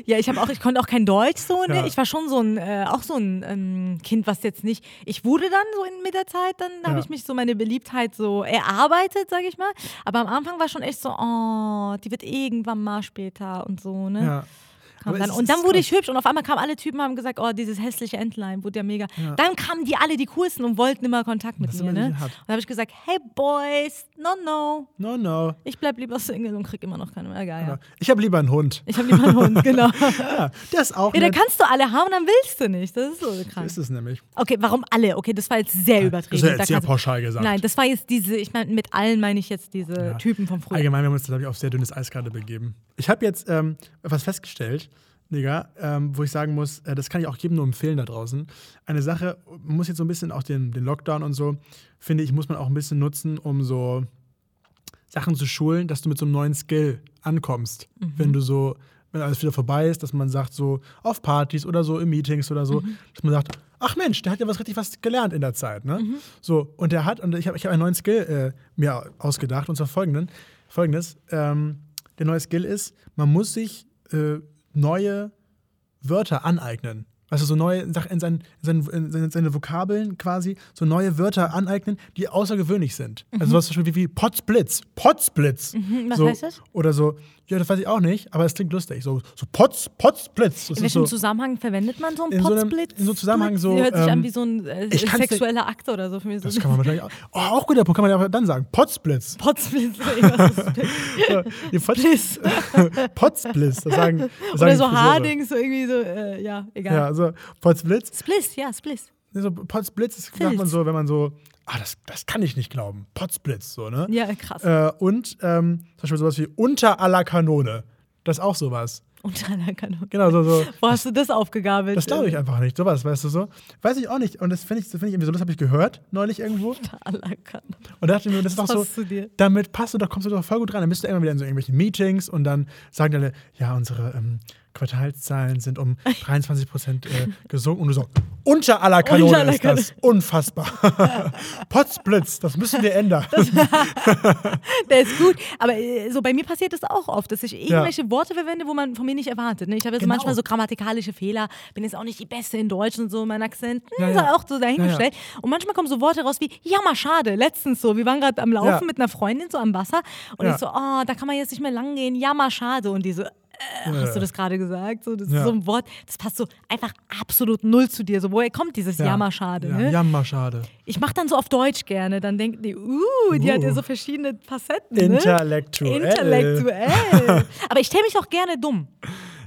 Ja, ich habe auch, ich konnte auch kein Deutsch so, ne? Ja. Ich war schon so ein, äh, auch so ein ähm, Kind, was jetzt nicht. Ich wurde dann so in, mit der Zeit, dann habe Ja. ich mich so meine Beliebtheit so erarbeitet, sage ich mal. Aber am Anfang war schon echt so, oh, die wird irgendwann mal später und so, ne? Ja. Kam dann. Und dann wurde krass. ich hübsch und auf einmal kamen alle Typen haben gesagt, oh, dieses hässliche Entlein, wurde ja mega. Dann kamen die alle, die coolsten und wollten immer Kontakt mit Das mir. Ne? Und hart. da habe ich gesagt, hey Boys, no, no, No, no. ich bleib lieber Single und krieg immer noch keine mehr. Egal, ja. Ich habe lieber einen Hund. Ich habe lieber einen Hund, genau. Ja, der ist auch Ja, da nett. kannst du alle haben, dann willst du nicht. Das ist so krass. ist es nämlich. Okay, warum alle? Okay, das war jetzt sehr übertrieben. Das ist ja jetzt sehr pauschal gesagt. Nein, das war jetzt diese, ich meine, mit allen meine ich jetzt diese Ja. Typen von früher. Allgemein, wir haben uns, glaube ich, auf sehr dünnes Eis gerade begeben. Ich habe jetzt ähm, etwas festgestellt, Digga, ähm, wo ich sagen muss, äh, das kann ich auch jedem nur empfehlen da draußen. Eine Sache, man muss jetzt so ein bisschen auch den, den Lockdown und so, finde ich, muss man auch ein bisschen nutzen, um so Sachen zu schulen, dass du mit so einem neuen Skill ankommst. Wenn du so, wenn alles wieder vorbei ist, dass man sagt, so auf Partys oder so in Meetings oder so, dass man sagt, ach Mensch, der hat ja was richtig was gelernt in der Zeit, ne? So, und der hat, und ich habe ich hab einen neuen Skill äh, mir ausgedacht, und zwar folgenden, folgendes. Ähm, der neue Skill ist, man muss sich äh, neue Wörter aneignen. Also so neue Sachen in, sein, in, sein, in seine, seine Vokabeln quasi, so neue Wörter aneignen, die außergewöhnlich sind. Also was zum Beispiel wie, wie Potzblitz. Potzblitz. Mhm, was so, heißt das? Oder so, ja, das weiß ich auch nicht, aber es klingt lustig. So, so Potz, Potzblitz. Das In welchem so, Zusammenhang verwendet man so einen so Potzblitz? in so einem Zusammenhang so, Hört sich ähm, an wie so ein äh, sexueller Akt oder so für mich. das kann man wahrscheinlich auch. Oh, auch guter Punkt, kann man ja auch dann sagen. Potzblitz. Potzblitz. die Potz, Potzblitz. Das sagen, das Oder sagen so. Hardings, so irgendwie so, äh, ja, egal. Ja, so Potzblitz. Spliss, ja, Spliss. So, Potzblitz das sagt man so, wenn man so, ah, das, das kann ich nicht glauben. Potzblitz, so, ne? Ja, krass. Äh, und ähm, zum Beispiel sowas wie unter aller Kanone. Das ist auch sowas. Unter einer Kanone. Genau, so, so. Wo hast du das aufgegabelt? Das glaube ich einfach nicht. Sowas, weißt du so? Weiß ich auch nicht. Und das finde ich, das find ich irgendwie so, das habe ich gehört neulich irgendwo. Unter aller Kanone. Und dachte mir, das ist doch so, Passt zu dir. damit passt du doch, kommst du doch voll gut rein. Dann bist du irgendwann wieder in so irgendwelchen Meetings und dann sagen alle, ja, unsere ähm, Quartalszahlen sind um 23 Prozent äh, gesunken. Und du so, unter aller Kanone Unter aller ist das. Unfassbar. Potzblitz, das müssen wir ändern. Der ist gut. Aber äh, so bei mir passiert das auch oft, dass ich irgendwelche Worte verwende, wo man von mir nicht erwartet. Ne? Ich habe jetzt Genau. manchmal so grammatikalische Fehler, bin jetzt auch nicht die Beste in Deutsch und so, mein Akzent hm, Ja, ist ja. auch so dahingestellt. Und manchmal kommen so Worte raus wie, ja, mal schade. Letztens so, wir waren gerade am Laufen Ja. mit einer Freundin so am Wasser und Ja. ich so, oh, da kann man jetzt nicht mehr lang gehen, ja, mal schade. Und die so, äh, hast du das gerade gesagt? So, das Ja. ist so ein Wort, das passt so einfach absolut null zu dir. So, woher kommt dieses Ja. Jammerschade? Ja, ne? Jammerschade. Ich mache dann so auf Deutsch gerne, dann denken die, uh, die hat ja Uh. so verschiedene Facetten. Ne? Intellektuell. Intellektuell. Aber ich stelle mich auch gerne dumm.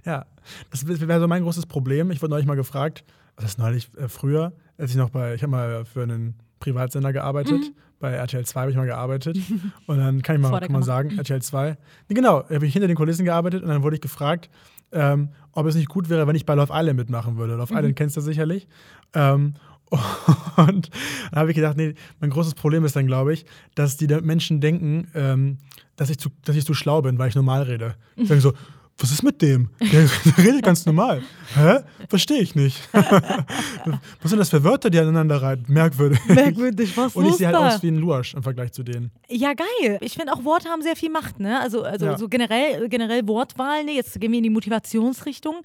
Ja, das wäre so mein großes Problem. Ich wurde neulich mal gefragt, was ist neulich äh, früher, als ich noch bei, ich habe mal für einen Privatsender gearbeitet, Mhm. bei RTL 2 habe ich mal gearbeitet und dann kann ich mal, kann Kamera. sagen, RTL 2, nee, genau, habe ich hinter den Kulissen gearbeitet und dann wurde ich gefragt, ähm, ob es nicht gut wäre, wenn ich bei Love Island mitmachen würde. Love Mhm. Island kennst du sicherlich. Ähm, und dann habe ich gedacht, nee, mein großes Problem ist dann, glaube ich, dass die Menschen denken, ähm, dass, ich zu, dass ich zu schlau bin, weil ich normal rede. Die sagen so, was ist mit dem? Der, der redet ganz normal. Hä? Verstehe ich nicht. was sind das für Wörter, die aneinander reiten? Merkwürdig. Merkwürdig, was Und ich sehe halt da? aus wie ein Luasch im Vergleich zu denen. Ja, geil. Ich finde auch Worte haben sehr viel Macht, ne? Also, also Ja. so generell, generell Wortwahl, ne? Jetzt gehen wir in die Motivationsrichtung.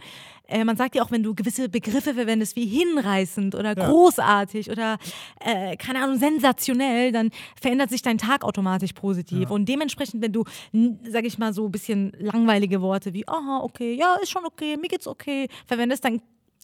Äh, man sagt ja auch, wenn du gewisse Begriffe verwendest wie hinreißend oder Ja. großartig oder, äh, keine Ahnung, sensationell, dann verändert sich dein Tag automatisch positiv. Ja. Und dementsprechend, wenn du, sag ich mal, so ein bisschen langweilige Worte wie, aha, okay, ja, ist schon okay, mir geht's okay, verwendest, dann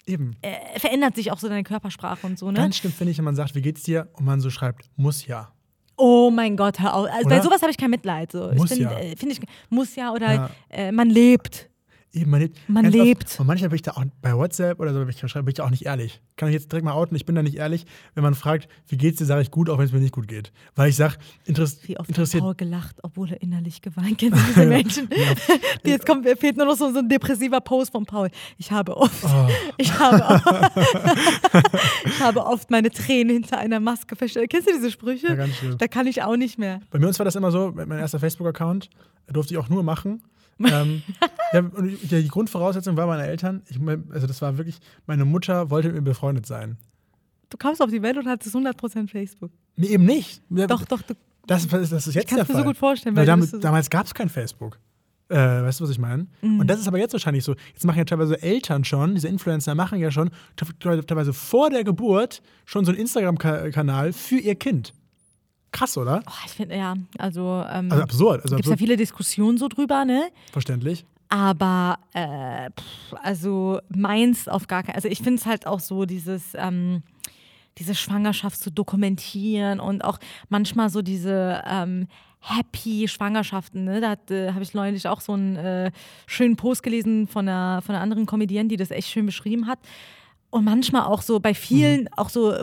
Eben. äh, verändert sich auch so deine Körpersprache und so, ne? Ganz schlimm finde ich, wenn man sagt, wie geht's dir? Und man so schreibt, muss ja. Oh mein Gott, hör auf. Also bei sowas habe ich kein Mitleid. So. Muss ich bin, ja. äh, finde ich, muss ja oder Ja. Äh, man lebt. Eben, man, lebt. Man lebt. Oft, und manchmal bin ich da auch bei WhatsApp oder so, wenn ich schreibe, bin ich da auch nicht ehrlich. Kann ich jetzt direkt mal outen, ich bin da nicht ehrlich. Wenn man fragt, wie geht's dir, sage ich gut, auch wenn es mir nicht gut geht. Weil ich sage, interess Wie oft interessiert. hat Paul gelacht, obwohl er innerlich geweint. Kennst du diese Menschen? Die Jetzt kommt, fehlt nur noch so, so ein depressiver Post von Paul. Ich habe oft, Oh. ich habe, oft, ich habe oft meine Tränen hinter einer Maske versteckt. Kennst du diese Sprüche? Ja. Da kann ich auch nicht mehr. Bei mir uns war das immer so, mein erster Facebook-Account äh, durfte ich auch nur machen. Ähm, ja, die Grundvoraussetzung war meine Eltern, ich, also das war wirklich, meine Mutter wollte mit mir befreundet sein. Du kamst auf die Welt und hattest 100% Facebook. Nee, eben nicht. Ja, Doch, doch, du, Das, das ist jetzt ich der es mir Fall. so gut vorstellen. Weil Weil du damit, so- damals gab es kein Facebook. Äh, weißt du, was ich meine? Mhm. Und das ist aber jetzt wahrscheinlich so. Jetzt machen ja teilweise Eltern schon, diese Influencer machen ja schon te- teilweise vor der Geburt schon so einen Instagram-Kanal für ihr Kind. Krass, oder? Oh, ich finde, ja, also, ähm, Also absurd. Also gibt es ja viele Diskussionen so drüber, ne? verständlich. Aber äh, pff, also meins auf gar keinen. Also ich finde es halt auch so, dieses, ähm, diese Schwangerschaft zu dokumentieren und auch manchmal so diese ähm, Happy Schwangerschaften. Ne? Da äh, habe ich neulich auch so einen äh, schönen Post gelesen von einer, von einer anderen Comedienne, die das echt schön beschrieben hat. Und manchmal auch so bei vielen auch so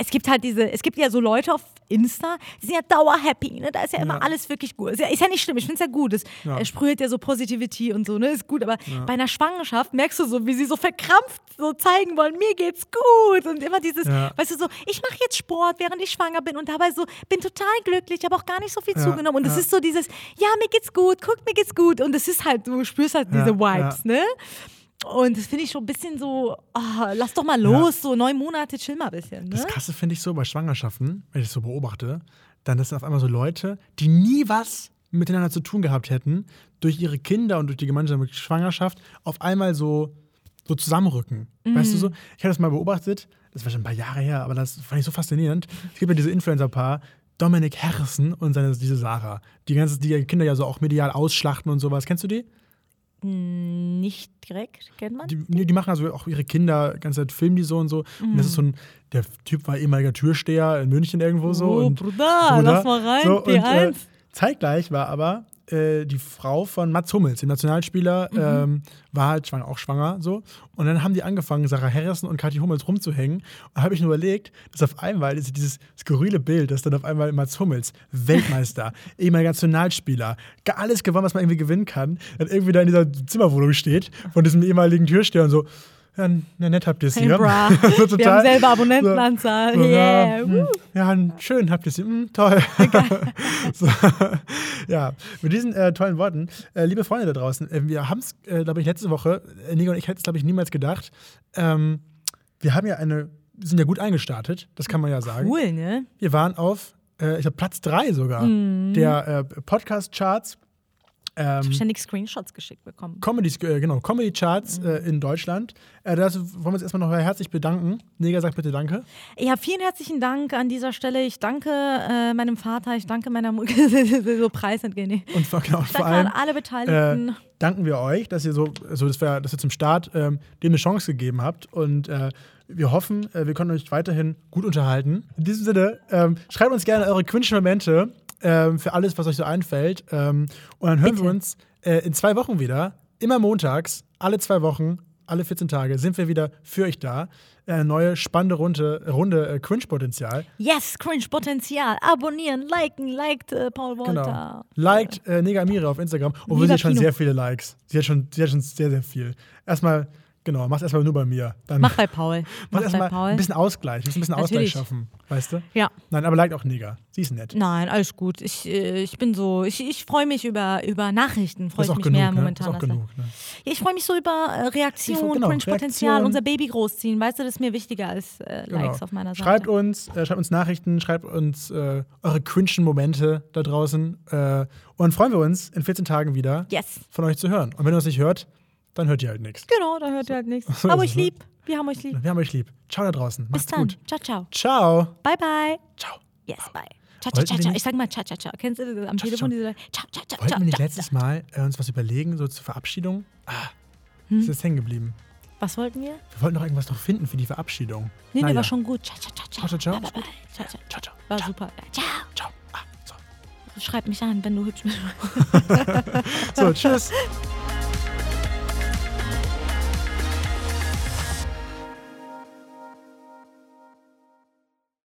es gibt halt diese, es gibt ja so Leute auf Insta, die sind ja dauerhappy, ne? Da ist ja immer Ja. alles wirklich gut. Ist ja, ist ja nicht schlimm, ich finde es ja gut. Es Ja. sprüht ja so Positivity und so, ne? Ist gut. Aber bei einer Schwangerschaft merkst du so, wie sie so verkrampft so zeigen wollen, mir geht's gut. Und immer dieses, Ja. weißt du, so, ich mache jetzt Sport, während ich schwanger bin und dabei so, bin total glücklich, habe auch gar nicht so viel Ja, zugenommen. Und es ja. ist so dieses, ja, mir geht's gut, guck, mir geht's gut. Und es ist halt, du spürst halt Ja, diese Vibes, ja. ne? Und das finde ich schon ein bisschen so, ah, lass doch mal los, so neun Monate, chill mal ein bisschen. Ne? Das Krasse finde ich so bei Schwangerschaften, wenn ich das so beobachte, dann das sind auf einmal so Leute, die nie was miteinander zu tun gehabt hätten, durch ihre Kinder und durch die gemeinsame Schwangerschaft auf einmal so, so zusammenrücken. Weißt du so? Ich habe das mal beobachtet, das war schon ein paar Jahre her, aber das fand ich so faszinierend. Es gibt ja diese Influencer-Paar, Dominic Harrison und seine, diese Sarah, die ganze, die ihre Kinder ja so auch medial ausschlachten und sowas. Kennst du die? Nicht direkt, kennt man? Die, nee, die machen also auch ihre Kinder, ganze Zeit filmen die so und so. Und das ist so ein, der Typ war ehemaliger Türsteher in München irgendwo so. Oh, und Bruder, lass mal rein, So, und, äh, P1. zeitgleich war aber äh, die Frau von Mats Hummels, dem Nationalspieler, Mhm. ähm, war halt schwanger, auch schwanger so. Und dann haben die angefangen, Sarah Harrison und Kathi Hummels rumzuhängen. Und da habe ich nur überlegt, dass auf einmal ist dieses skurrile Bild, dass dann auf einmal Mats Hummels, Weltmeister, ehemaliger Nationalspieler, alles gewonnen, was man irgendwie gewinnen kann, dann irgendwie da in dieser Zimmerwohnung steht, von diesem ehemaligen Türsteher und so. Ja, nett habt ihr es Hey, hier. bra. so Wir haben selber Abonnentenanzahl. so, yeah. ja, hm, ja, n- schön habt ihr es hier. Hm, toll. so, ja, mit diesen äh, tollen Worten, äh, liebe Freunde da draußen, äh, wir haben es, äh, glaube ich, letzte Woche, äh, Nico und ich hätten es, glaube ich, niemals gedacht. Ähm, wir haben ja eine, sind ja gut eingestartet, das kann man ja sagen. Cool, ne? Wir waren auf, äh, ich glaube, Platz 3 sogar Mhm. der äh, Podcast-Charts. Ich Ähm, ständig Screenshots geschickt bekommen. Comedy, äh, genau, Comedy Charts Mhm. äh, in Deutschland. Äh, das wollen wir uns erstmal noch herzlich bedanken. Neger sagt bitte Danke. Ja, vielen herzlichen Dank an dieser Stelle. Ich danke äh, meinem Vater, ich danke meiner Mutter. so preisentgehen. Und vor, genau, und vor Danke an allem alle äh, Beteiligten. danken wir euch, dass ihr so, also dass wir, dass ihr zum Start ähm, dem eine Chance gegeben habt. Und äh, wir hoffen, äh, wir können euch weiterhin gut unterhalten. In diesem Sinne, ähm, schreibt uns gerne eure Quinch-Momente ähm, für alles, was euch so einfällt. Ähm, und dann hören Bitte. wir uns äh, in zwei Wochen wieder. Immer montags, alle zwei Wochen, alle 14 Tage sind wir wieder für euch da. Eine neue spannende Runde, Runde äh, Quinch-Potenzial. yes, Cringe-Potenzial. Abonnieren, liken, liked äh, Paul Wolter. Genau. Liked äh, Nega Amira auf Instagram, obwohl Lieber sie hat schon Kino. sehr viele Likes. Sie hat schon, sie hat schon sehr, sehr viel. Erstmal, genau, mach's erstmal nur bei mir. Dann Mach bei Paul. mach erstmal Paul. ein bisschen Ausgleich. Ein bisschen Natürlich. Ausgleich schaffen, weißt du? Ja. Nein, aber liked auch Nega. Sie ist nett. Nein, alles gut. Ich, äh, ich bin so, ich, ich freue mich über, über Nachrichten, freue ich mich genug, mehr ne? momentan. Das ist auch genug, ne? Ja, ich freue mich so über äh, Reaktion, Genau, Cringe-Potenzial, unser Baby großziehen. Weißt du, das ist mir wichtiger als äh, Genau. Likes auf meiner Seite. Schreibt uns, äh, schreibt uns Nachrichten, schreibt uns äh, eure cringen Momente da draußen. Äh, und freuen wir uns in 14 Tagen wieder Yes. von euch zu hören. Und wenn ihr uns nicht hört, dann hört ihr halt nichts. Genau, da hört ihr halt nichts. So Aber euch lieb. Wir haben euch lieb. Wir haben euch lieb. Ciao da draußen. Bis Macht's dann. gut. Ciao, ciao. Ciao. Bye, bye. Ciao. Yes, bye. Ciao, ciao, ciao, nicht- Ich sag mal ciao, ciao, ciao. Kennst du das am Telefon ciao. diese ciao, ciao, ciao, Wollten wir nicht letztes Mal äh, uns was überlegen, so zur Verabschiedung? Ah, Hm? ist jetzt hängen geblieben. Was wollten wir? Wir wollten noch irgendwas noch finden für die Verabschiedung. Nee, nee, war schon gut. Ciao, ciao, ciao, ciao. Ciao, ciao, ciao. Ciao, ciao. Ciao, ciao. War ciao, super. Ciao. ciao. Ah, so. Schreib mich an, wenn du hübsch bist. so, tschüss.